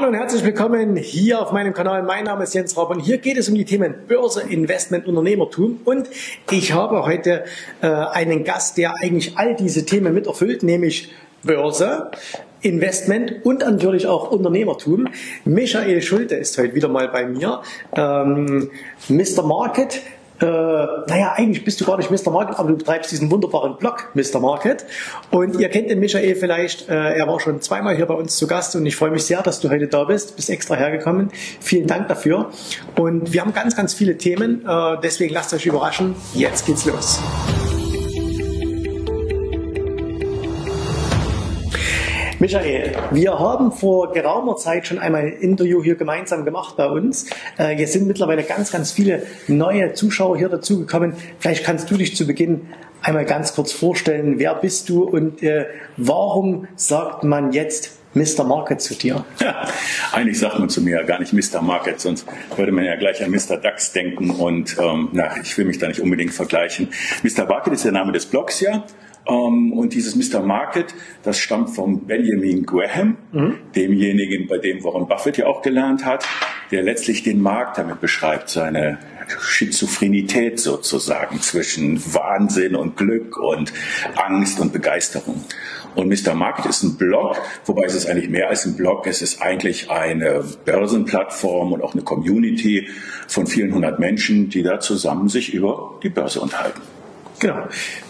Hallo und herzlich willkommen hier auf meinem Kanal. Mein Name ist Jens Raub und hier geht es um die Themen Börse, Investment, Unternehmertum. Und ich habe heute äh, einen Gast, der eigentlich all diese Themen mit erfüllt, nämlich Börse, Investment und natürlich auch Unternehmertum. Michael Schulte ist heute wieder mal bei mir. Ähm, Mr. Market, äh, naja, eigentlich bist du gar nicht Mr. Market, aber du betreibst diesen wunderbaren Blog Mr. Market. Und ihr kennt den Michael vielleicht, äh, er war schon zweimal hier bei uns zu Gast und ich freue mich sehr, dass du heute da bist, bist extra hergekommen. Vielen Dank dafür. Und wir haben ganz, ganz viele Themen, äh, deswegen lasst euch überraschen. Jetzt geht's los. Michael, wir haben vor geraumer Zeit schon einmal ein Interview hier gemeinsam gemacht bei uns. Äh, jetzt sind mittlerweile ganz, ganz viele neue Zuschauer hier dazugekommen. Vielleicht kannst du dich zu Beginn einmal ganz kurz vorstellen. Wer bist du und äh, warum sagt man jetzt Mr. Market zu dir? Ja, eigentlich sagt man zu mir ja gar nicht Mr. Market, sonst würde man ja gleich an Mr. DAX denken und ähm, na, ich will mich da nicht unbedingt vergleichen. Mr. Market ist der Name des Blogs ja und dieses Mr. Market, das stammt von Benjamin Graham, mhm. demjenigen, bei dem Warren Buffett ja auch gelernt hat, der letztlich den Markt damit beschreibt, seine Schizophrenität sozusagen zwischen Wahnsinn und Glück und Angst und Begeisterung. Und Mr. Market ist ein Blog, wobei es ist eigentlich mehr als ein Blog, es ist eigentlich eine Börsenplattform und auch eine Community von vielen hundert Menschen, die da zusammen sich über die Börse unterhalten. Genau.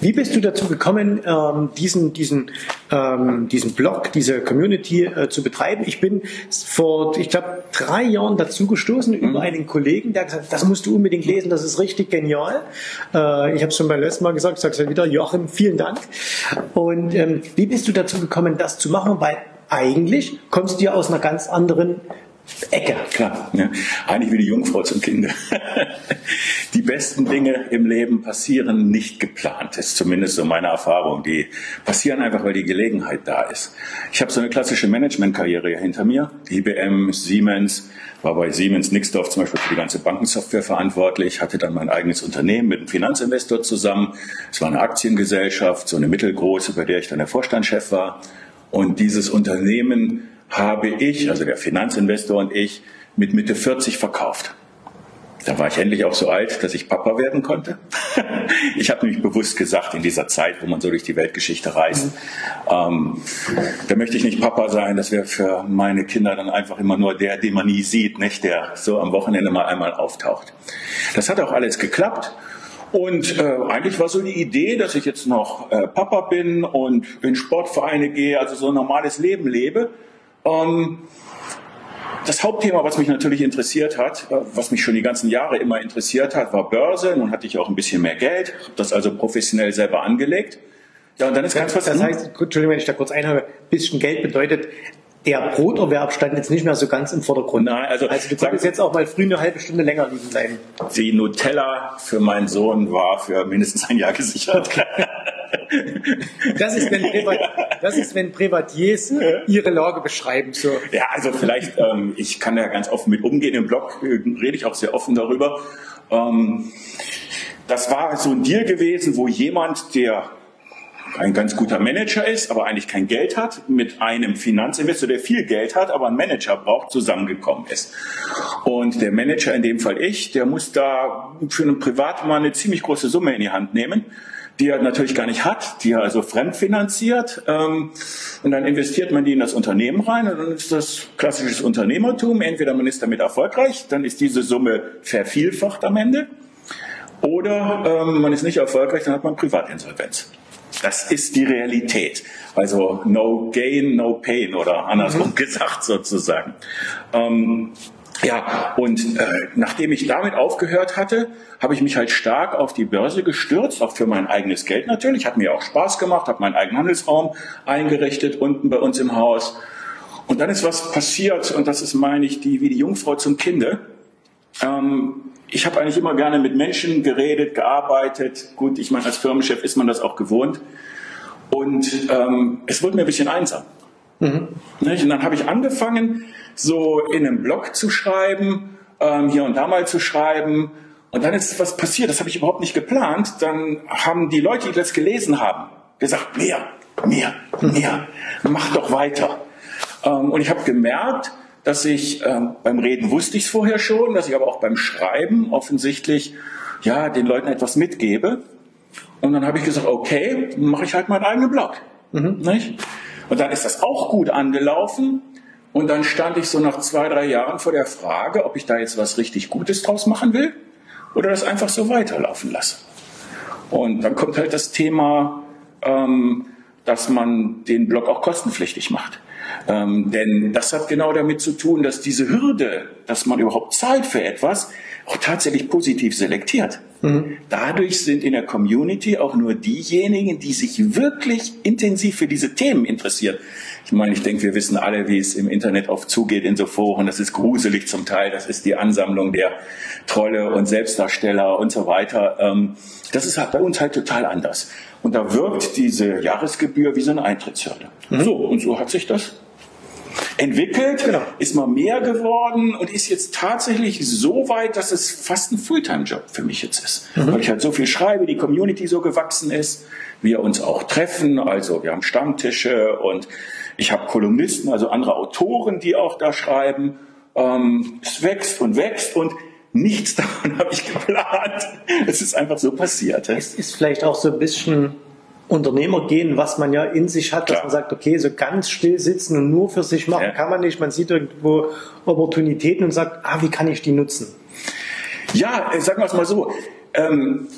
Wie bist du dazu gekommen, ähm, diesen, diesen, ähm, diesen Blog, diese Community äh, zu betreiben? Ich bin vor, ich glaube, drei Jahren dazu gestoßen mhm. über einen Kollegen, der gesagt hat, das musst du unbedingt lesen, das ist richtig genial. Äh, ich habe es schon beim letzten Mal gesagt, ich sage es ja wieder, Joachim, vielen Dank. Und ähm, wie bist du dazu gekommen, das zu machen? Weil eigentlich kommst du ja aus einer ganz anderen Ecke. Klar, ja. eigentlich wie die Jungfrau zum Kinde. die besten Dinge im Leben passieren nicht geplant, ist zumindest so meine Erfahrung. Die passieren einfach, weil die Gelegenheit da ist. Ich habe so eine klassische Managementkarriere hinter mir. IBM, Siemens, war bei Siemens Nixdorf zum Beispiel für die ganze Bankensoftware verantwortlich, hatte dann mein eigenes Unternehmen mit einem Finanzinvestor zusammen. Es war eine Aktiengesellschaft, so eine mittelgroße, bei der ich dann der Vorstandschef war. Und dieses Unternehmen habe ich, also der Finanzinvestor und ich, mit Mitte 40 verkauft. Da war ich endlich auch so alt, dass ich Papa werden konnte. ich habe nämlich bewusst gesagt, in dieser Zeit, wo man so durch die Weltgeschichte reist, ähm, da möchte ich nicht Papa sein. Das wäre für meine Kinder dann einfach immer nur der, den man nie sieht, nicht der so am Wochenende mal einmal auftaucht. Das hat auch alles geklappt. Und äh, eigentlich war so die Idee, dass ich jetzt noch äh, Papa bin und in Sportvereine gehe, also so ein normales Leben lebe. Ähm, das Hauptthema, was mich natürlich interessiert hat, äh, was mich schon die ganzen Jahre immer interessiert hat, war Börse. Nun hatte ich auch ein bisschen mehr Geld, habe das also professionell selber angelegt. Ja, und dann ist ganz was. Das heißt, Entschuldigung, wenn ich da kurz einhabe, bisschen Geld bedeutet, der Broterwerb stand jetzt nicht mehr so ganz im Vordergrund. Nein, also, also du konntest jetzt auch mal früh eine halbe Stunde länger liegen bleiben. Die Nutella für meinen Sohn war für mindestens ein Jahr gesichert. Das ist, wenn, Privat, das ist, wenn Privatiers ihre Lage beschreiben. So. Ja, also vielleicht, ähm, ich kann da ganz offen mit umgehen. Im Blog äh, rede ich auch sehr offen darüber. Ähm, das war so ein Deal gewesen, wo jemand, der ein ganz guter Manager ist, aber eigentlich kein Geld hat, mit einem Finanzinvestor, der viel Geld hat, aber einen Manager braucht, zusammengekommen ist. Und der Manager, in dem Fall ich, der muss da für einen Privatmann eine ziemlich große Summe in die Hand nehmen die er natürlich gar nicht hat, die er also fremdfinanziert. Ähm, und dann investiert man die in das Unternehmen rein und dann ist das klassisches Unternehmertum. Entweder man ist damit erfolgreich, dann ist diese Summe vervielfacht am Ende. Oder ähm, man ist nicht erfolgreich, dann hat man Privatinsolvenz. Das ist die Realität. Also no gain, no pain oder andersrum mhm. gesagt sozusagen. Ähm, ja, und äh, nachdem ich damit aufgehört hatte, habe ich mich halt stark auf die Börse gestürzt, auch für mein eigenes Geld natürlich. Hat mir auch Spaß gemacht, habe meinen eigenen Handelsraum eingerichtet unten bei uns im Haus. Und dann ist was passiert, und das ist, meine ich, die, wie die Jungfrau zum Kinde. Ähm, ich habe eigentlich immer gerne mit Menschen geredet, gearbeitet. Gut, ich meine, als Firmenchef ist man das auch gewohnt. Und ähm, es wurde mir ein bisschen einsam. Mhm. Und dann habe ich angefangen, so in einem Blog zu schreiben, ähm, hier und da mal zu schreiben. Und dann ist was passiert, das habe ich überhaupt nicht geplant. Dann haben die Leute, die das gelesen haben, gesagt, mehr, mehr, mehr, mach doch weiter. Ähm, und ich habe gemerkt, dass ich ähm, beim Reden wusste ich es vorher schon, dass ich aber auch beim Schreiben offensichtlich ja den Leuten etwas mitgebe. Und dann habe ich gesagt, okay, mache ich halt meinen eigenen Blog. Mhm. Und dann ist das auch gut angelaufen. Und dann stand ich so nach zwei, drei Jahren vor der Frage, ob ich da jetzt was richtig Gutes draus machen will oder das einfach so weiterlaufen lasse. Und dann kommt halt das Thema, ähm, dass man den Blog auch kostenpflichtig macht. Ähm, denn das hat genau damit zu tun, dass diese Hürde, dass man überhaupt zahlt für etwas, auch tatsächlich positiv selektiert. Mhm. Dadurch sind in der Community auch nur diejenigen, die sich wirklich intensiv für diese Themen interessieren. Ich meine, ich denke, wir wissen alle, wie es im Internet oft zugeht in so Foren. Das ist gruselig zum Teil. Das ist die Ansammlung der Trolle und Selbstdarsteller und so weiter. Ähm, das ist halt bei uns halt total anders. Und da wirkt diese Jahresgebühr wie so eine Eintrittshürde. Mhm. So, und so hat sich das entwickelt, genau. ist mal mehr geworden und ist jetzt tatsächlich so weit, dass es fast ein Fulltime-Job für mich jetzt ist. Mhm. Weil ich halt so viel schreibe, die Community so gewachsen ist, wir uns auch treffen, also wir haben Stammtische und ich habe Kolumnisten, also andere Autoren, die auch da schreiben. Ähm, es wächst und wächst und nichts davon habe ich geplant. Es ist einfach so passiert. Es ist vielleicht auch so ein bisschen Unternehmer gehen, was man ja in sich hat, Klar. dass man sagt, okay, so ganz still sitzen und nur für sich machen ja. kann man nicht. Man sieht irgendwo Opportunitäten und sagt, ah, wie kann ich die nutzen? Ja, sagen wir es mal so. Ähm,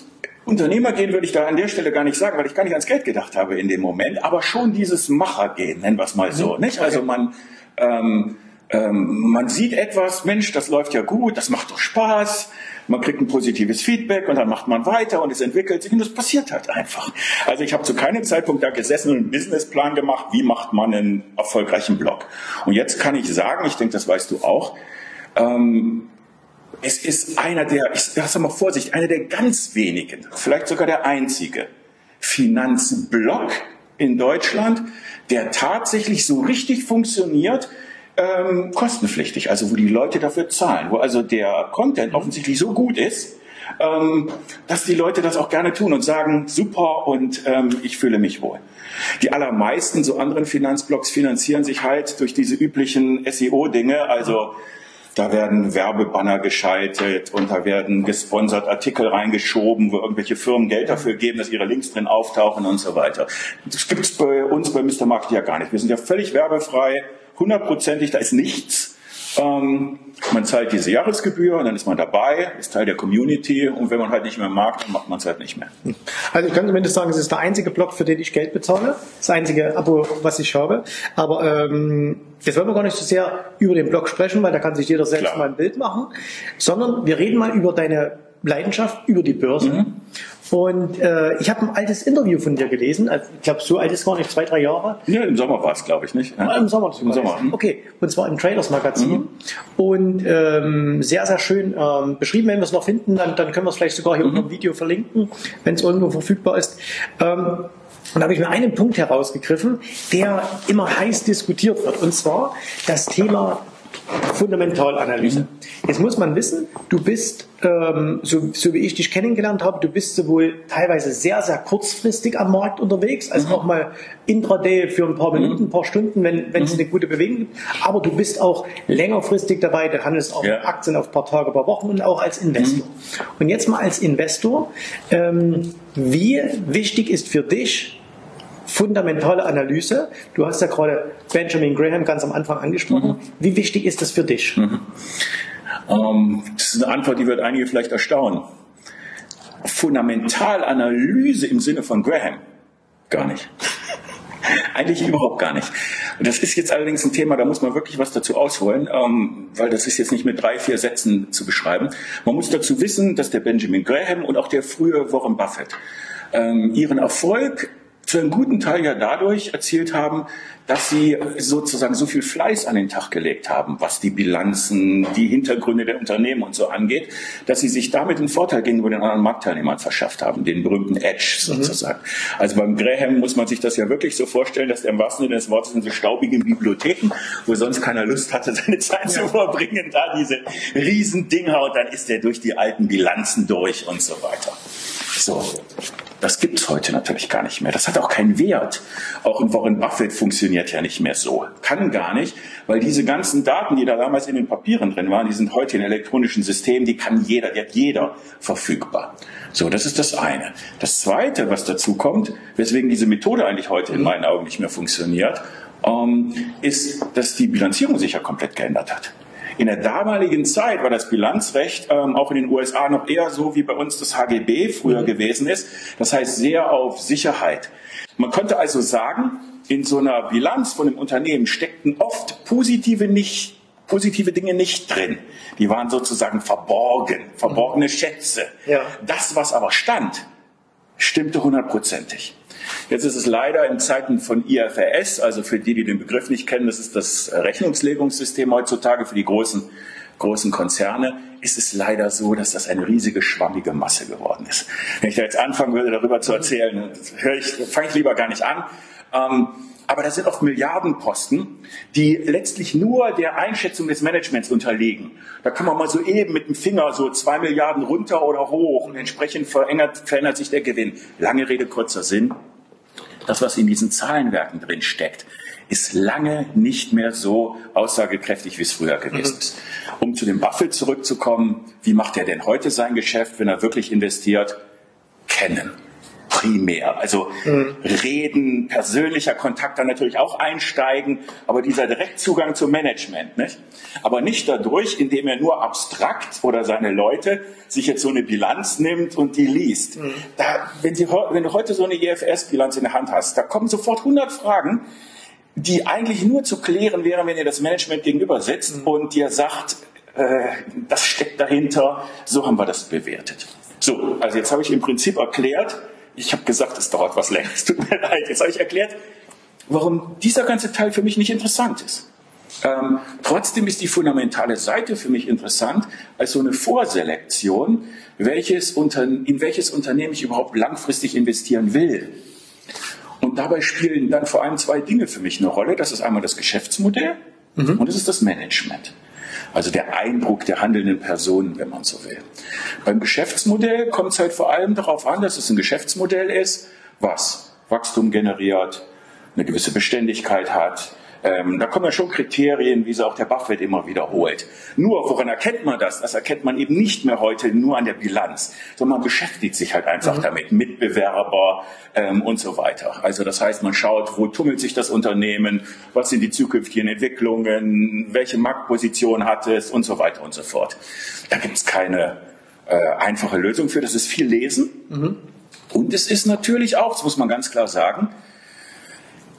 Unternehmer gehen würde ich da an der Stelle gar nicht sagen, weil ich gar nicht ans Geld gedacht habe in dem Moment, aber schon dieses Machergehen, nennen wir es mal so. Mhm. Nicht? Also man, ähm, ähm, man sieht etwas, Mensch, das läuft ja gut, das macht doch Spaß, man kriegt ein positives Feedback und dann macht man weiter und es entwickelt sich und es passiert halt einfach. Also ich habe zu keinem Zeitpunkt da gesessen und einen Businessplan gemacht, wie macht man einen erfolgreichen Blog. Und jetzt kann ich sagen, ich denke, das weißt du auch, ähm, es ist einer der, ich sag mal Vorsicht, einer der ganz wenigen, vielleicht sogar der einzige Finanzblock in Deutschland, der tatsächlich so richtig funktioniert, ähm, kostenpflichtig, also wo die Leute dafür zahlen, wo also der Content offensichtlich so gut ist, ähm, dass die Leute das auch gerne tun und sagen, super und ähm, ich fühle mich wohl. Die allermeisten so anderen Finanzblocks finanzieren sich halt durch diese üblichen SEO-Dinge, also da werden Werbebanner geschaltet und da werden gesponsert Artikel reingeschoben, wo irgendwelche Firmen Geld dafür geben, dass ihre Links drin auftauchen und so weiter. Das gibt es bei uns bei Mr. Market ja gar nicht. Wir sind ja völlig werbefrei hundertprozentig, da ist nichts. Ähm, man zahlt diese Jahresgebühr und dann ist man dabei, ist Teil der Community und wenn man halt nicht mehr mag, dann macht man es halt nicht mehr. Also ich kann zumindest sagen, es ist der einzige Blog, für den ich Geld bezahle, das einzige Abo, was ich habe. Aber ähm, jetzt wollen wir gar nicht so sehr über den Blog sprechen, weil da kann sich jeder selbst Klar. mal ein Bild machen, sondern wir reden mal über deine Leidenschaft, über die Börse. Mhm. Und äh, ich habe ein altes Interview von dir gelesen. Also, ich glaube, so alt ist gar nicht, zwei, drei Jahre. Ja, im Sommer war es, glaube ich, nicht? Ja. Im Sommer. Im Sommer. Hm. Okay, und zwar im Traders Magazin. Mhm. Und ähm, sehr, sehr schön ähm, beschrieben. Wenn wir es noch finden, dann, dann können wir es vielleicht sogar hier mhm. unter dem Video verlinken, wenn es irgendwo verfügbar ist. Ähm, und da habe ich mir einen Punkt herausgegriffen, der immer heiß diskutiert wird. Und zwar das Thema Fundamentalanalyse. Mhm. Jetzt muss man wissen, du bist, ähm, so, so, wie ich dich kennengelernt habe, du bist sowohl teilweise sehr, sehr kurzfristig am Markt unterwegs, als mhm. auch mal intraday für ein paar Minuten, ein paar Stunden, wenn, wenn mhm. es eine gute Bewegung gibt. Aber du bist auch längerfristig dabei, du handelst auch ja. Aktien auf ein paar Tage, ein paar Wochen und auch als Investor. Mhm. Und jetzt mal als Investor, ähm, wie wichtig ist für dich fundamentale Analyse. Du hast ja gerade Benjamin Graham ganz am Anfang angesprochen. Mhm. Wie wichtig ist das für dich? Mhm. Ähm, das ist eine Antwort, die wird einige vielleicht erstaunen. Fundamentalanalyse im Sinne von Graham? Gar nicht. Eigentlich überhaupt gar nicht. Und das ist jetzt allerdings ein Thema, da muss man wirklich was dazu ausholen, ähm, weil das ist jetzt nicht mit drei, vier Sätzen zu beschreiben. Man muss dazu wissen, dass der Benjamin Graham und auch der frühe Warren Buffett ähm, ihren Erfolg zu einem guten Teil ja dadurch erzielt haben, dass sie sozusagen so viel Fleiß an den Tag gelegt haben, was die Bilanzen, die Hintergründe der Unternehmen und so angeht, dass sie sich damit einen Vorteil gegenüber den anderen Marktteilnehmern verschafft haben, den berühmten Edge mhm. sozusagen. Mhm. Also beim Graham muss man sich das ja wirklich so vorstellen, dass der im wahrsten Sinne des Wortes in so staubigen Bibliotheken, wo sonst keiner Lust hatte, seine Zeit ja. zu verbringen, da diese Riesendinger und dann ist er durch die alten Bilanzen durch und so weiter. So. Das gibt es heute natürlich gar nicht mehr. Das hat auch keinen Wert. Auch ein Warren Buffett funktioniert ja nicht mehr so. Kann gar nicht, weil diese ganzen Daten, die da damals in den Papieren drin waren, die sind heute in elektronischen Systemen, die kann jeder, die hat jeder verfügbar. So, das ist das eine. Das zweite, was dazu kommt, weswegen diese Methode eigentlich heute in meinen Augen nicht mehr funktioniert, ähm, ist, dass die Bilanzierung sich ja komplett geändert hat. In der damaligen Zeit war das Bilanzrecht ähm, auch in den USA noch eher so, wie bei uns das HGB früher mhm. gewesen ist. Das heißt sehr auf Sicherheit. Man könnte also sagen, in so einer Bilanz von einem Unternehmen steckten oft positive, nicht, positive Dinge nicht drin. Die waren sozusagen verborgen, verborgene mhm. Schätze. Ja. Das, was aber stand, stimmte hundertprozentig. Jetzt ist es leider in Zeiten von IFRS, also für die, die den Begriff nicht kennen, das ist das Rechnungslegungssystem heutzutage für die großen, großen Konzerne, ist es leider so, dass das eine riesige schwammige Masse geworden ist. Wenn ich da jetzt anfangen würde, darüber zu erzählen, fange ich lieber gar nicht an. Ähm, aber das sind oft Milliardenposten, die letztlich nur der Einschätzung des Managements unterliegen. Da kann man mal so eben mit dem Finger so zwei Milliarden runter oder hoch und entsprechend verändert, verändert sich der Gewinn. Lange Rede, kurzer Sinn das, was in diesen Zahlenwerken drin steckt, ist lange nicht mehr so aussagekräftig, wie es früher gewesen ist. Um zu dem Buffett zurückzukommen, wie macht er denn heute sein Geschäft, wenn er wirklich investiert? Kennen primär. Also mhm. reden, persönlicher Kontakt dann natürlich auch einsteigen, aber dieser Direktzugang zum Management, nicht? Aber nicht dadurch, indem er nur abstrakt oder seine Leute sich jetzt so eine Bilanz nimmt und die liest. Mhm. Da, wenn, Sie, wenn du heute so eine IFS-Bilanz in der Hand hast, da kommen sofort 100 Fragen, die eigentlich nur zu klären wären, wenn ihr das Management gegenüber sitzt mhm. und dir sagt, äh, das steckt dahinter, so haben wir das bewertet. So, also jetzt habe ich im Prinzip erklärt, ich habe gesagt, es dauert was länger. Es tut mir leid. Jetzt habe ich erklärt, warum dieser ganze Teil für mich nicht interessant ist. Ähm, trotzdem ist die fundamentale Seite für mich interessant als so eine Vorselektion, welches in welches Unternehmen ich überhaupt langfristig investieren will. Und dabei spielen dann vor allem zwei Dinge für mich eine Rolle. Das ist einmal das Geschäftsmodell mhm. und das ist das Management. Also der Eindruck der handelnden Personen, wenn man so will. Beim Geschäftsmodell kommt es halt vor allem darauf an, dass es ein Geschäftsmodell ist, was Wachstum generiert, eine gewisse Beständigkeit hat, ähm, da kommen ja schon Kriterien, wie sie auch der Buffett immer wiederholt. Nur, woran erkennt man das? Das erkennt man eben nicht mehr heute nur an der Bilanz, sondern man beschäftigt sich halt einfach mhm. damit, Mitbewerber ähm, und so weiter. Also das heißt, man schaut, wo tummelt sich das Unternehmen, was sind die zukünftigen Entwicklungen, welche Marktposition hat es und so weiter und so fort. Da gibt es keine äh, einfache Lösung für, das ist viel Lesen. Mhm. Und es ist natürlich auch, das muss man ganz klar sagen,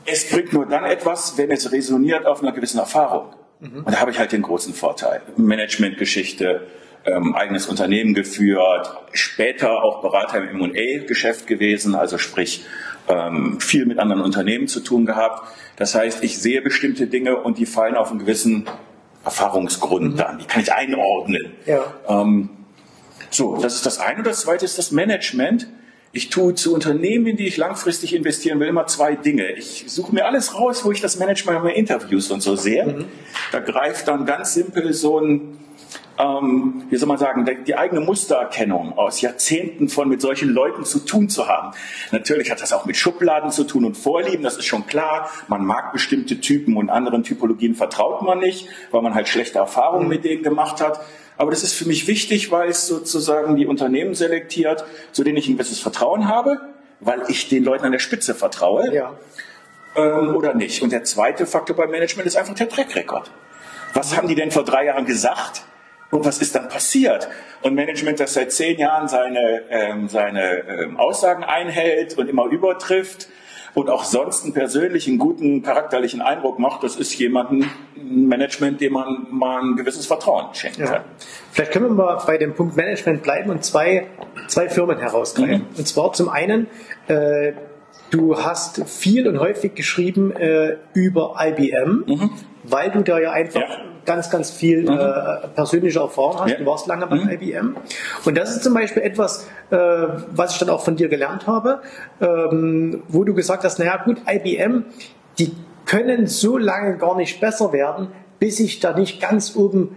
es bringt nur dann etwas, wenn es resoniert auf einer gewissen Erfahrung. Mhm. Und da habe ich halt den großen Vorteil. Managementgeschichte, ähm, eigenes Unternehmen geführt, später auch Berater im M&A-Geschäft gewesen, also sprich ähm, viel mit anderen Unternehmen zu tun gehabt. Das heißt, ich sehe bestimmte Dinge und die fallen auf einen gewissen Erfahrungsgrund mhm. dann. Die kann ich einordnen. Ja. Ähm, so, das ist das eine. Und das zweite ist das Management. Ich tue zu Unternehmen, in die ich langfristig investieren will, immer zwei Dinge. Ich suche mir alles raus, wo ich das Management bei Interviews und so sehe. Mhm. Da greift dann ganz simpel so ein, ähm, wie soll man sagen, die eigene Mustererkennung aus Jahrzehnten von mit solchen Leuten zu tun zu haben. Natürlich hat das auch mit Schubladen zu tun und Vorlieben, das ist schon klar. Man mag bestimmte Typen und anderen Typologien vertraut man nicht, weil man halt schlechte Erfahrungen mhm. mit denen gemacht hat. Aber das ist für mich wichtig, weil es sozusagen die Unternehmen selektiert, zu denen ich ein gewisses Vertrauen habe, weil ich den Leuten an der Spitze vertraue ja. ähm, oder nicht. Und der zweite Faktor beim Management ist einfach der Track Record. Was haben die denn vor drei Jahren gesagt? Und was ist dann passiert? Und Management, das seit zehn Jahren seine, ähm, seine ähm, Aussagen einhält und immer übertrifft, und auch sonst einen persönlichen, guten, charakterlichen Eindruck macht, das ist jemanden, ein Management, dem man mal ein gewisses Vertrauen schenken kann. Vielleicht können wir mal bei dem Punkt Management bleiben und zwei, zwei Firmen herausgreifen. Mhm. Und zwar zum einen, äh, du hast viel und häufig geschrieben äh, über IBM, mhm. weil du da ja einfach ja ganz, ganz viel mhm. äh, persönliche Erfahrung hast. Ja. Du warst lange bei mhm. IBM. Und das ist zum Beispiel etwas, äh, was ich dann auch von dir gelernt habe, ähm, wo du gesagt hast, naja gut, IBM, die können so lange gar nicht besser werden, bis ich da nicht ganz oben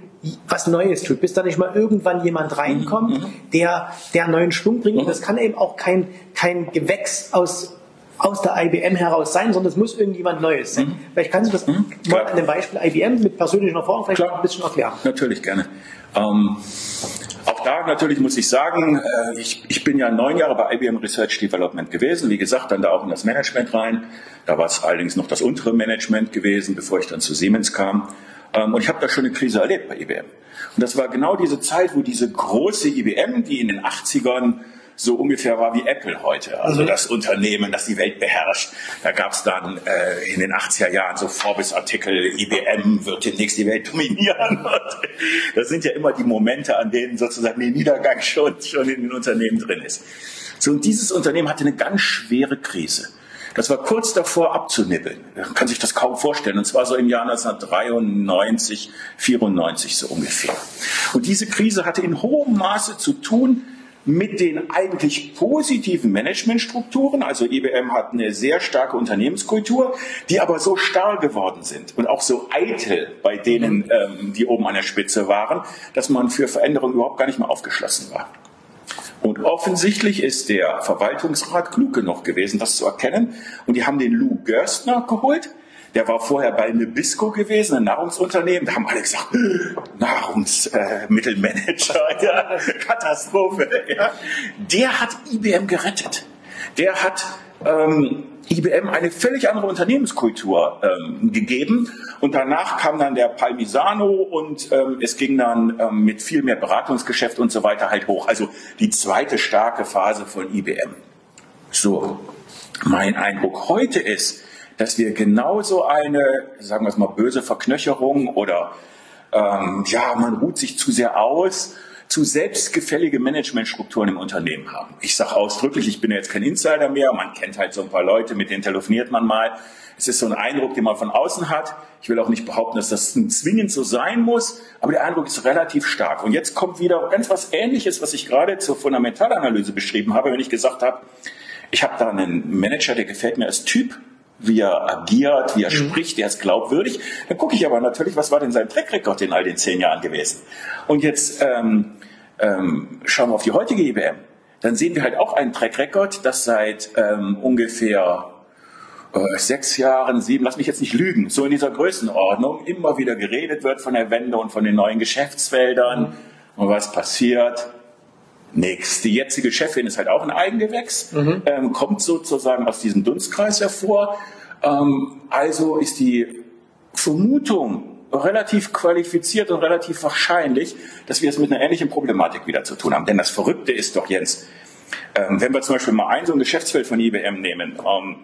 was Neues tut, bis da nicht mal irgendwann jemand reinkommt, mhm. der, der neuen Schwung bringt. Mhm. Und das kann eben auch kein, kein Gewächs aus aus der IBM heraus sein, sondern es muss irgendjemand Neues sein. Mhm. Vielleicht kannst du das mhm, mal an dem Beispiel IBM mit persönlichen Erfahrungen vielleicht klar. ein bisschen erklären. Natürlich, gerne. Ähm, auch da natürlich muss ich sagen, äh, ich, ich bin ja neun Jahre bei IBM Research Development gewesen. Wie gesagt, dann da auch in das Management rein. Da war es allerdings noch das untere Management gewesen, bevor ich dann zu Siemens kam. Ähm, und ich habe da schon eine Krise erlebt bei IBM. Und das war genau diese Zeit, wo diese große IBM, die in den 80ern so ungefähr war wie Apple heute. Also mhm. das Unternehmen, das die Welt beherrscht. Da gab es dann äh, in den 80er Jahren so Forbes-Artikel, IBM wird demnächst die Welt dominieren. das sind ja immer die Momente, an denen sozusagen der Niedergang schon, schon in den Unternehmen drin ist. So, und dieses Unternehmen hatte eine ganz schwere Krise. Das war kurz davor abzunibbeln. Man kann sich das kaum vorstellen. Und zwar so im Jahr 1993, 94 so ungefähr. Und diese Krise hatte in hohem Maße zu tun mit den eigentlich positiven Managementstrukturen. Also IBM hat eine sehr starke Unternehmenskultur, die aber so starr geworden sind und auch so eitel bei denen, ähm, die oben an der Spitze waren, dass man für Veränderungen überhaupt gar nicht mehr aufgeschlossen war. Und offensichtlich ist der Verwaltungsrat klug genug gewesen, das zu erkennen. Und die haben den Lou Gerstner geholt, der war vorher bei Nabisco gewesen, ein Nahrungsunternehmen. Da haben alle gesagt, Nahrungsmittelmanager, ja, Katastrophe. Ja. Der hat IBM gerettet. Der hat ähm, IBM eine völlig andere Unternehmenskultur ähm, gegeben. Und danach kam dann der Palmisano und ähm, es ging dann ähm, mit viel mehr Beratungsgeschäft und so weiter halt hoch. Also die zweite starke Phase von IBM. So, mein Eindruck heute ist, dass wir genauso eine, sagen wir es mal, böse Verknöcherung oder ähm, ja, man ruht sich zu sehr aus, zu selbstgefällige Managementstrukturen im Unternehmen haben. Ich sage ausdrücklich, ich bin jetzt kein Insider mehr, man kennt halt so ein paar Leute, mit denen telefoniert man mal. Es ist so ein Eindruck, den man von außen hat. Ich will auch nicht behaupten, dass das zwingend so sein muss, aber der Eindruck ist relativ stark. Und jetzt kommt wieder ganz was Ähnliches, was ich gerade zur Fundamentalanalyse beschrieben habe, wenn ich gesagt habe, ich habe da einen Manager, der gefällt mir als Typ, wie er agiert, wie er mhm. spricht, der ist glaubwürdig. Dann gucke ich aber natürlich, was war denn sein Track Record in all den zehn Jahren gewesen. Und jetzt ähm, ähm, schauen wir auf die heutige IBM. Dann sehen wir halt auch einen Track Record, das seit ähm, ungefähr äh, sechs Jahren, sieben, lass mich jetzt nicht lügen, so in dieser Größenordnung immer wieder geredet wird von der Wende und von den neuen Geschäftsfeldern. Mhm. Und was passiert? Nix. Die jetzige Chefin ist halt auch ein Eigengewächs, mhm. ähm, kommt sozusagen aus diesem Dunstkreis hervor. Ähm, also ist die Vermutung relativ qualifiziert und relativ wahrscheinlich, dass wir es mit einer ähnlichen Problematik wieder zu tun haben. Denn das Verrückte ist doch, Jens, ähm, wenn wir zum Beispiel mal ein so ein Geschäftsfeld von IBM nehmen, ähm,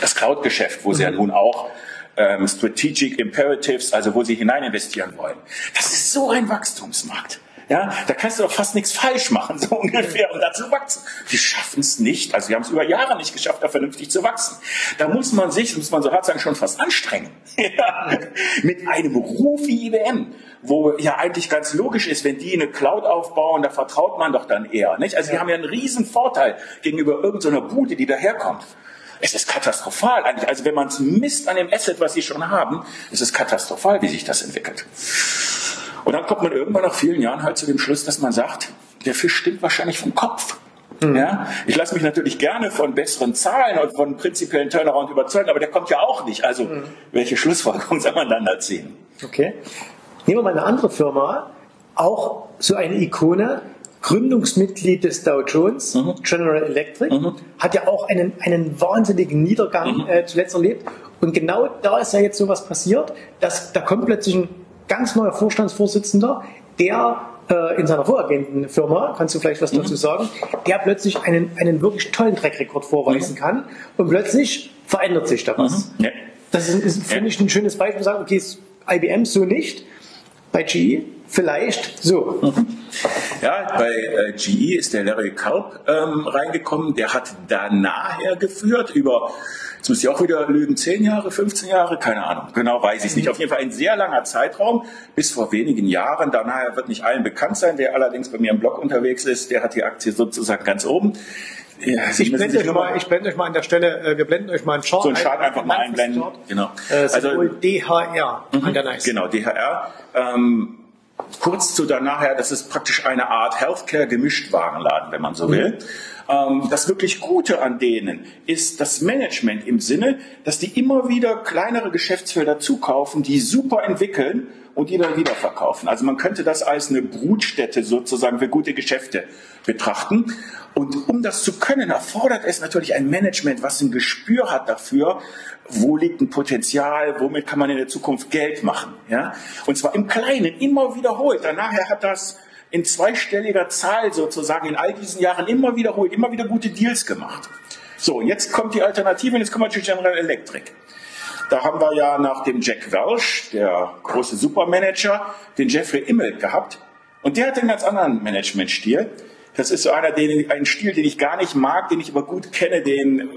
das Cloud-Geschäft, wo mhm. sie ja mhm. nun auch ähm, Strategic Imperatives, also wo sie hinein investieren wollen. Das ist so ein Wachstumsmarkt. Ja, da kannst du doch fast nichts falsch machen, so ungefähr, um da zu wachsen. Die schaffen es nicht, also die haben es über Jahre nicht geschafft, da vernünftig zu wachsen. Da muss man sich, muss man so hart sagen, schon fast anstrengen. ja, mit einem Ruf wie IBM, wo ja eigentlich ganz logisch ist, wenn die eine Cloud aufbauen, da vertraut man doch dann eher. Nicht? Also die haben ja einen riesen Vorteil gegenüber irgendeiner Bude, die daherkommt. Es ist katastrophal eigentlich. Also wenn man es misst an dem Asset, was sie schon haben, ist es katastrophal, wie sich das entwickelt. Und dann kommt man irgendwann nach vielen Jahren halt zu dem Schluss, dass man sagt, der Fisch stinkt wahrscheinlich vom Kopf. Mhm. Ja, ich lasse mich natürlich gerne von besseren Zahlen und von prinzipiellen Turnaround überzeugen, aber der kommt ja auch nicht. Also mhm. welche Schlussfolgerung soll man dann da ziehen? Okay. Nehmen wir mal eine andere Firma, auch so eine Ikone, Gründungsmitglied des Dow Jones, mhm. General Electric, mhm. hat ja auch einen, einen wahnsinnigen Niedergang mhm. äh, zuletzt erlebt. Und genau da ist ja jetzt sowas passiert, dass da kommt plötzlich ein ganz neuer Vorstandsvorsitzender, der äh, in seiner vorhergehenden Firma, kannst du vielleicht was mhm. dazu sagen, der plötzlich einen, einen wirklich tollen Track-Record vorweisen mhm. kann und plötzlich verändert sich da was. Mhm. Ja. Das ist, ist finde ich, ein schönes Beispiel, sagen, okay, IBM so nicht, bei GE vielleicht so. Mhm. Ja, bei äh, GE ist der Larry Kalb ähm, reingekommen, der hat danach geführt über Jetzt müsste ich auch wieder lügen, 10 Jahre, 15 Jahre, keine Ahnung. Genau weiß ich es nicht. Auf jeden Fall ein sehr langer Zeitraum, bis vor wenigen Jahren. Danach wird nicht allen bekannt sein. Wer allerdings bei mir im Blog unterwegs ist, der hat die Aktie sozusagen ganz oben. Ja, ich, blende euch mal, ich blende euch mal an der Stelle, äh, wir blenden euch mal einen Chart So einen Chart einfach mal einblenden. Genau. Äh, also DHR mhm, an der Nice. Genau, DHR. Ähm, kurz zu danach, das ist praktisch eine Art Healthcare-Gemischtwarenladen, wenn man so will. Mhm. Ähm, das wirklich Gute an denen ist das Management im Sinne, dass die immer wieder kleinere Geschäftsfelder zukaufen, die super entwickeln und die dann wieder verkaufen. Also man könnte das als eine Brutstätte sozusagen für gute Geschäfte betrachten. Und um das zu können, erfordert es natürlich ein Management, was ein Gespür hat dafür, wo liegt ein Potenzial, womit kann man in der Zukunft Geld machen. Ja? Und zwar im Kleinen, immer wiederholt. Danach hat das in zweistelliger Zahl sozusagen in all diesen Jahren immer wiederholt, immer wieder gute Deals gemacht. So, jetzt kommt die Alternative und jetzt kommen wir zu General Electric. Da haben wir ja nach dem Jack Welch, der große Supermanager, den Jeffrey Immelt gehabt. Und der hat einen ganz anderen Managementstil. Das ist so einer, den, ein Stil, den ich gar nicht mag, den ich aber gut kenne, den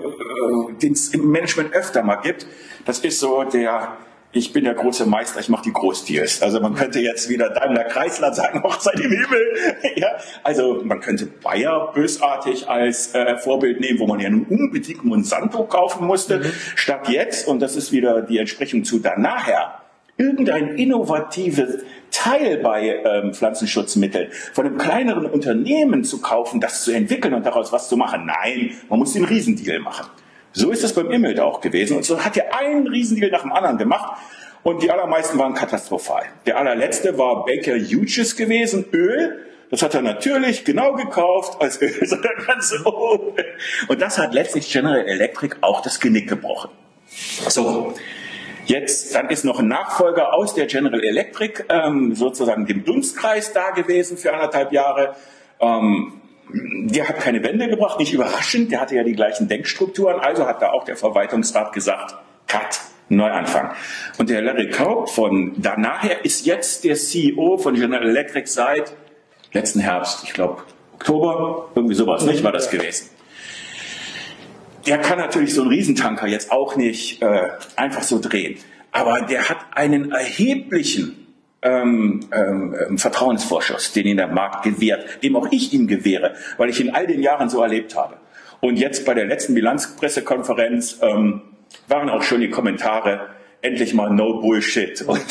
äh, es im Management öfter mal gibt. Das ist so der ich bin der große Meister, ich mache die Großdeals. Also man könnte jetzt wieder Daimler Kreisler sagen, Hochzeit im Himmel. ja, also man könnte Bayer bösartig als äh, Vorbild nehmen, wo man ja nun unbedingt Monsanto kaufen musste, mhm. statt jetzt, und das ist wieder die Entsprechung zu danachher, irgendein innovatives Teil bei ähm, Pflanzenschutzmitteln von einem kleineren Unternehmen zu kaufen, das zu entwickeln und daraus was zu machen. Nein, man muss den Riesendeal machen. So ist es beim Immelt auch gewesen. Und so hat er einen Riesendeal nach dem anderen gemacht. Und die allermeisten waren katastrophal. Der allerletzte war Baker Hughes gewesen, Öl. Das hat er natürlich genau gekauft als Öl, so der ganze oben. Und das hat letztlich General Electric auch das Genick gebrochen. So. Jetzt, dann ist noch ein Nachfolger aus der General Electric, ähm, sozusagen dem Dunstkreis da gewesen für anderthalb Jahre. Ähm, der hat keine Wende gebracht, nicht überraschend, der hatte ja die gleichen Denkstrukturen, also hat da auch der Verwaltungsrat gesagt, Cut, Neuanfang. Und der Larry Kaup von danach ist jetzt der CEO von General Electric seit letzten Herbst, ich glaube Oktober, irgendwie sowas, nicht war das gewesen. Der kann natürlich so einen Riesentanker jetzt auch nicht äh, einfach so drehen, aber der hat einen erheblichen ähm, ähm, Vertrauensvorschuss, den ihn der Markt gewährt, dem auch ich ihm gewähre, weil ich in all den Jahren so erlebt habe. Und jetzt bei der letzten Bilanzpressekonferenz ähm, waren auch schon die Kommentare, endlich mal no Bullshit und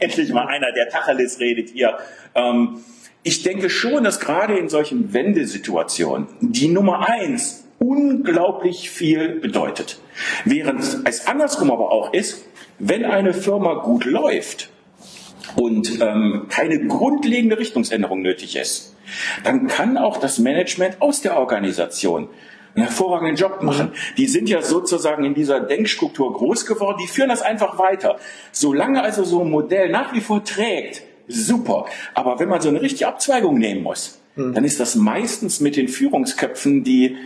endlich mal einer, der Tacheles redet hier. Ähm, ich denke schon, dass gerade in solchen Wendesituationen die Nummer eins unglaublich viel bedeutet. Während es andersrum aber auch ist, wenn eine Firma gut läuft, und ähm, keine grundlegende Richtungsänderung nötig ist, dann kann auch das Management aus der Organisation einen hervorragenden Job machen. Die sind ja sozusagen in dieser Denkstruktur groß geworden, die führen das einfach weiter. Solange also so ein Modell nach wie vor trägt, super. Aber wenn man so eine richtige Abzweigung nehmen muss, hm. dann ist das meistens mit den Führungsköpfen, die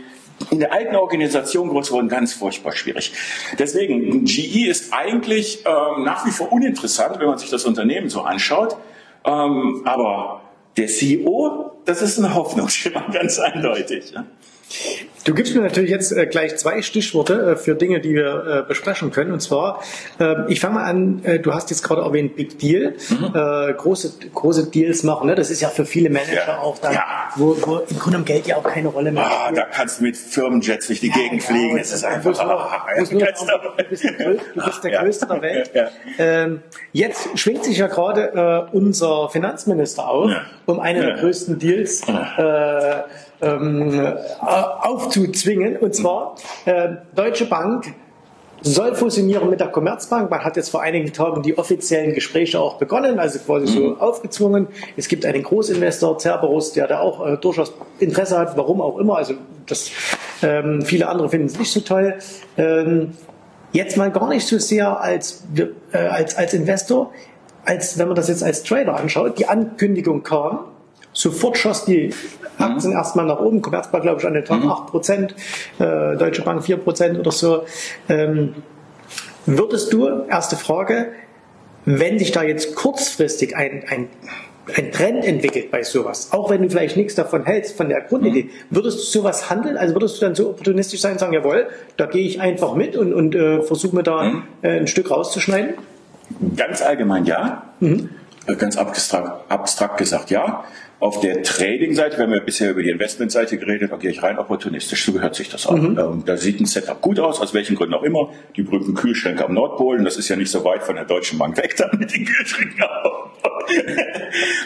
in der alten Organisation groß wurden, ganz furchtbar schwierig. Deswegen, GE ist eigentlich ähm, nach wie vor uninteressant, wenn man sich das Unternehmen so anschaut. Ähm, aber der CEO, das ist ein Hoffnungsschimmer, ganz eindeutig. Ja. Du gibst mir natürlich jetzt äh, gleich zwei Stichworte äh, für Dinge, die wir äh, besprechen können. Und zwar, ich fange mal an, du hast jetzt gerade erwähnt Big Deal, mhm. Große, große Deals machen. Ne? Das ist ja für viele Manager ja. auch dann, ja. wo, wo im Grunde Geld ja auch keine Rolle mehr ah, Da kannst du mit Firmenjets durch die ja, Gegend fliegen. Das ist einfach, du, ah, du, bist, du bist der Größte der Welt. Ähm, jetzt schwingt sich ja gerade äh, unser Finanzminister auf, um einen der größten Deals äh, ähm, aufzuzwingen. Und zwar, äh, Deutsche Bank soll fusionieren mit der Commerzbank. Man hat jetzt vor einigen Tagen die offiziellen Gespräche auch begonnen, also quasi so mhm. aufgezwungen. Es gibt einen Großinvestor, Cerberus, der da auch äh, durchaus Interesse hat, warum auch immer. Also das, ähm, viele andere finden es nicht so toll. Ähm, jetzt mal gar nicht so sehr als, äh, als, als Investor, als wenn man das jetzt als Trader anschaut. Die Ankündigung kam, sofort schoss die Aktien mhm. erstmal nach oben. Commerzbank, glaube ich, an den Tag mhm. 8% äh, Deutsche Bank 4% oder so. Ähm, würdest du, erste Frage, wenn sich da jetzt kurzfristig ein, ein, ein Trend entwickelt bei sowas, auch wenn du vielleicht nichts davon hältst, von der Grundidee, mhm. würdest du sowas handeln? Also würdest du dann so opportunistisch sein und sagen, jawohl, da gehe ich einfach mit und, und äh, versuche mir da mhm. äh, ein Stück rauszuschneiden? Ganz allgemein ja. Mhm. Ganz abstrakt, abstrakt gesagt ja. Auf der Trading-Seite, wir haben ja bisher über die Investment-Seite geredet, da gehe ich rein opportunistisch, so gehört sich das an. Mhm. Ähm, da sieht ein Setup gut aus, aus welchen Gründen auch immer. Die berühmten Kühlschränke am Nordpol, und das ist ja nicht so weit von der Deutschen Bank weg, dann mit den Kühlschränken.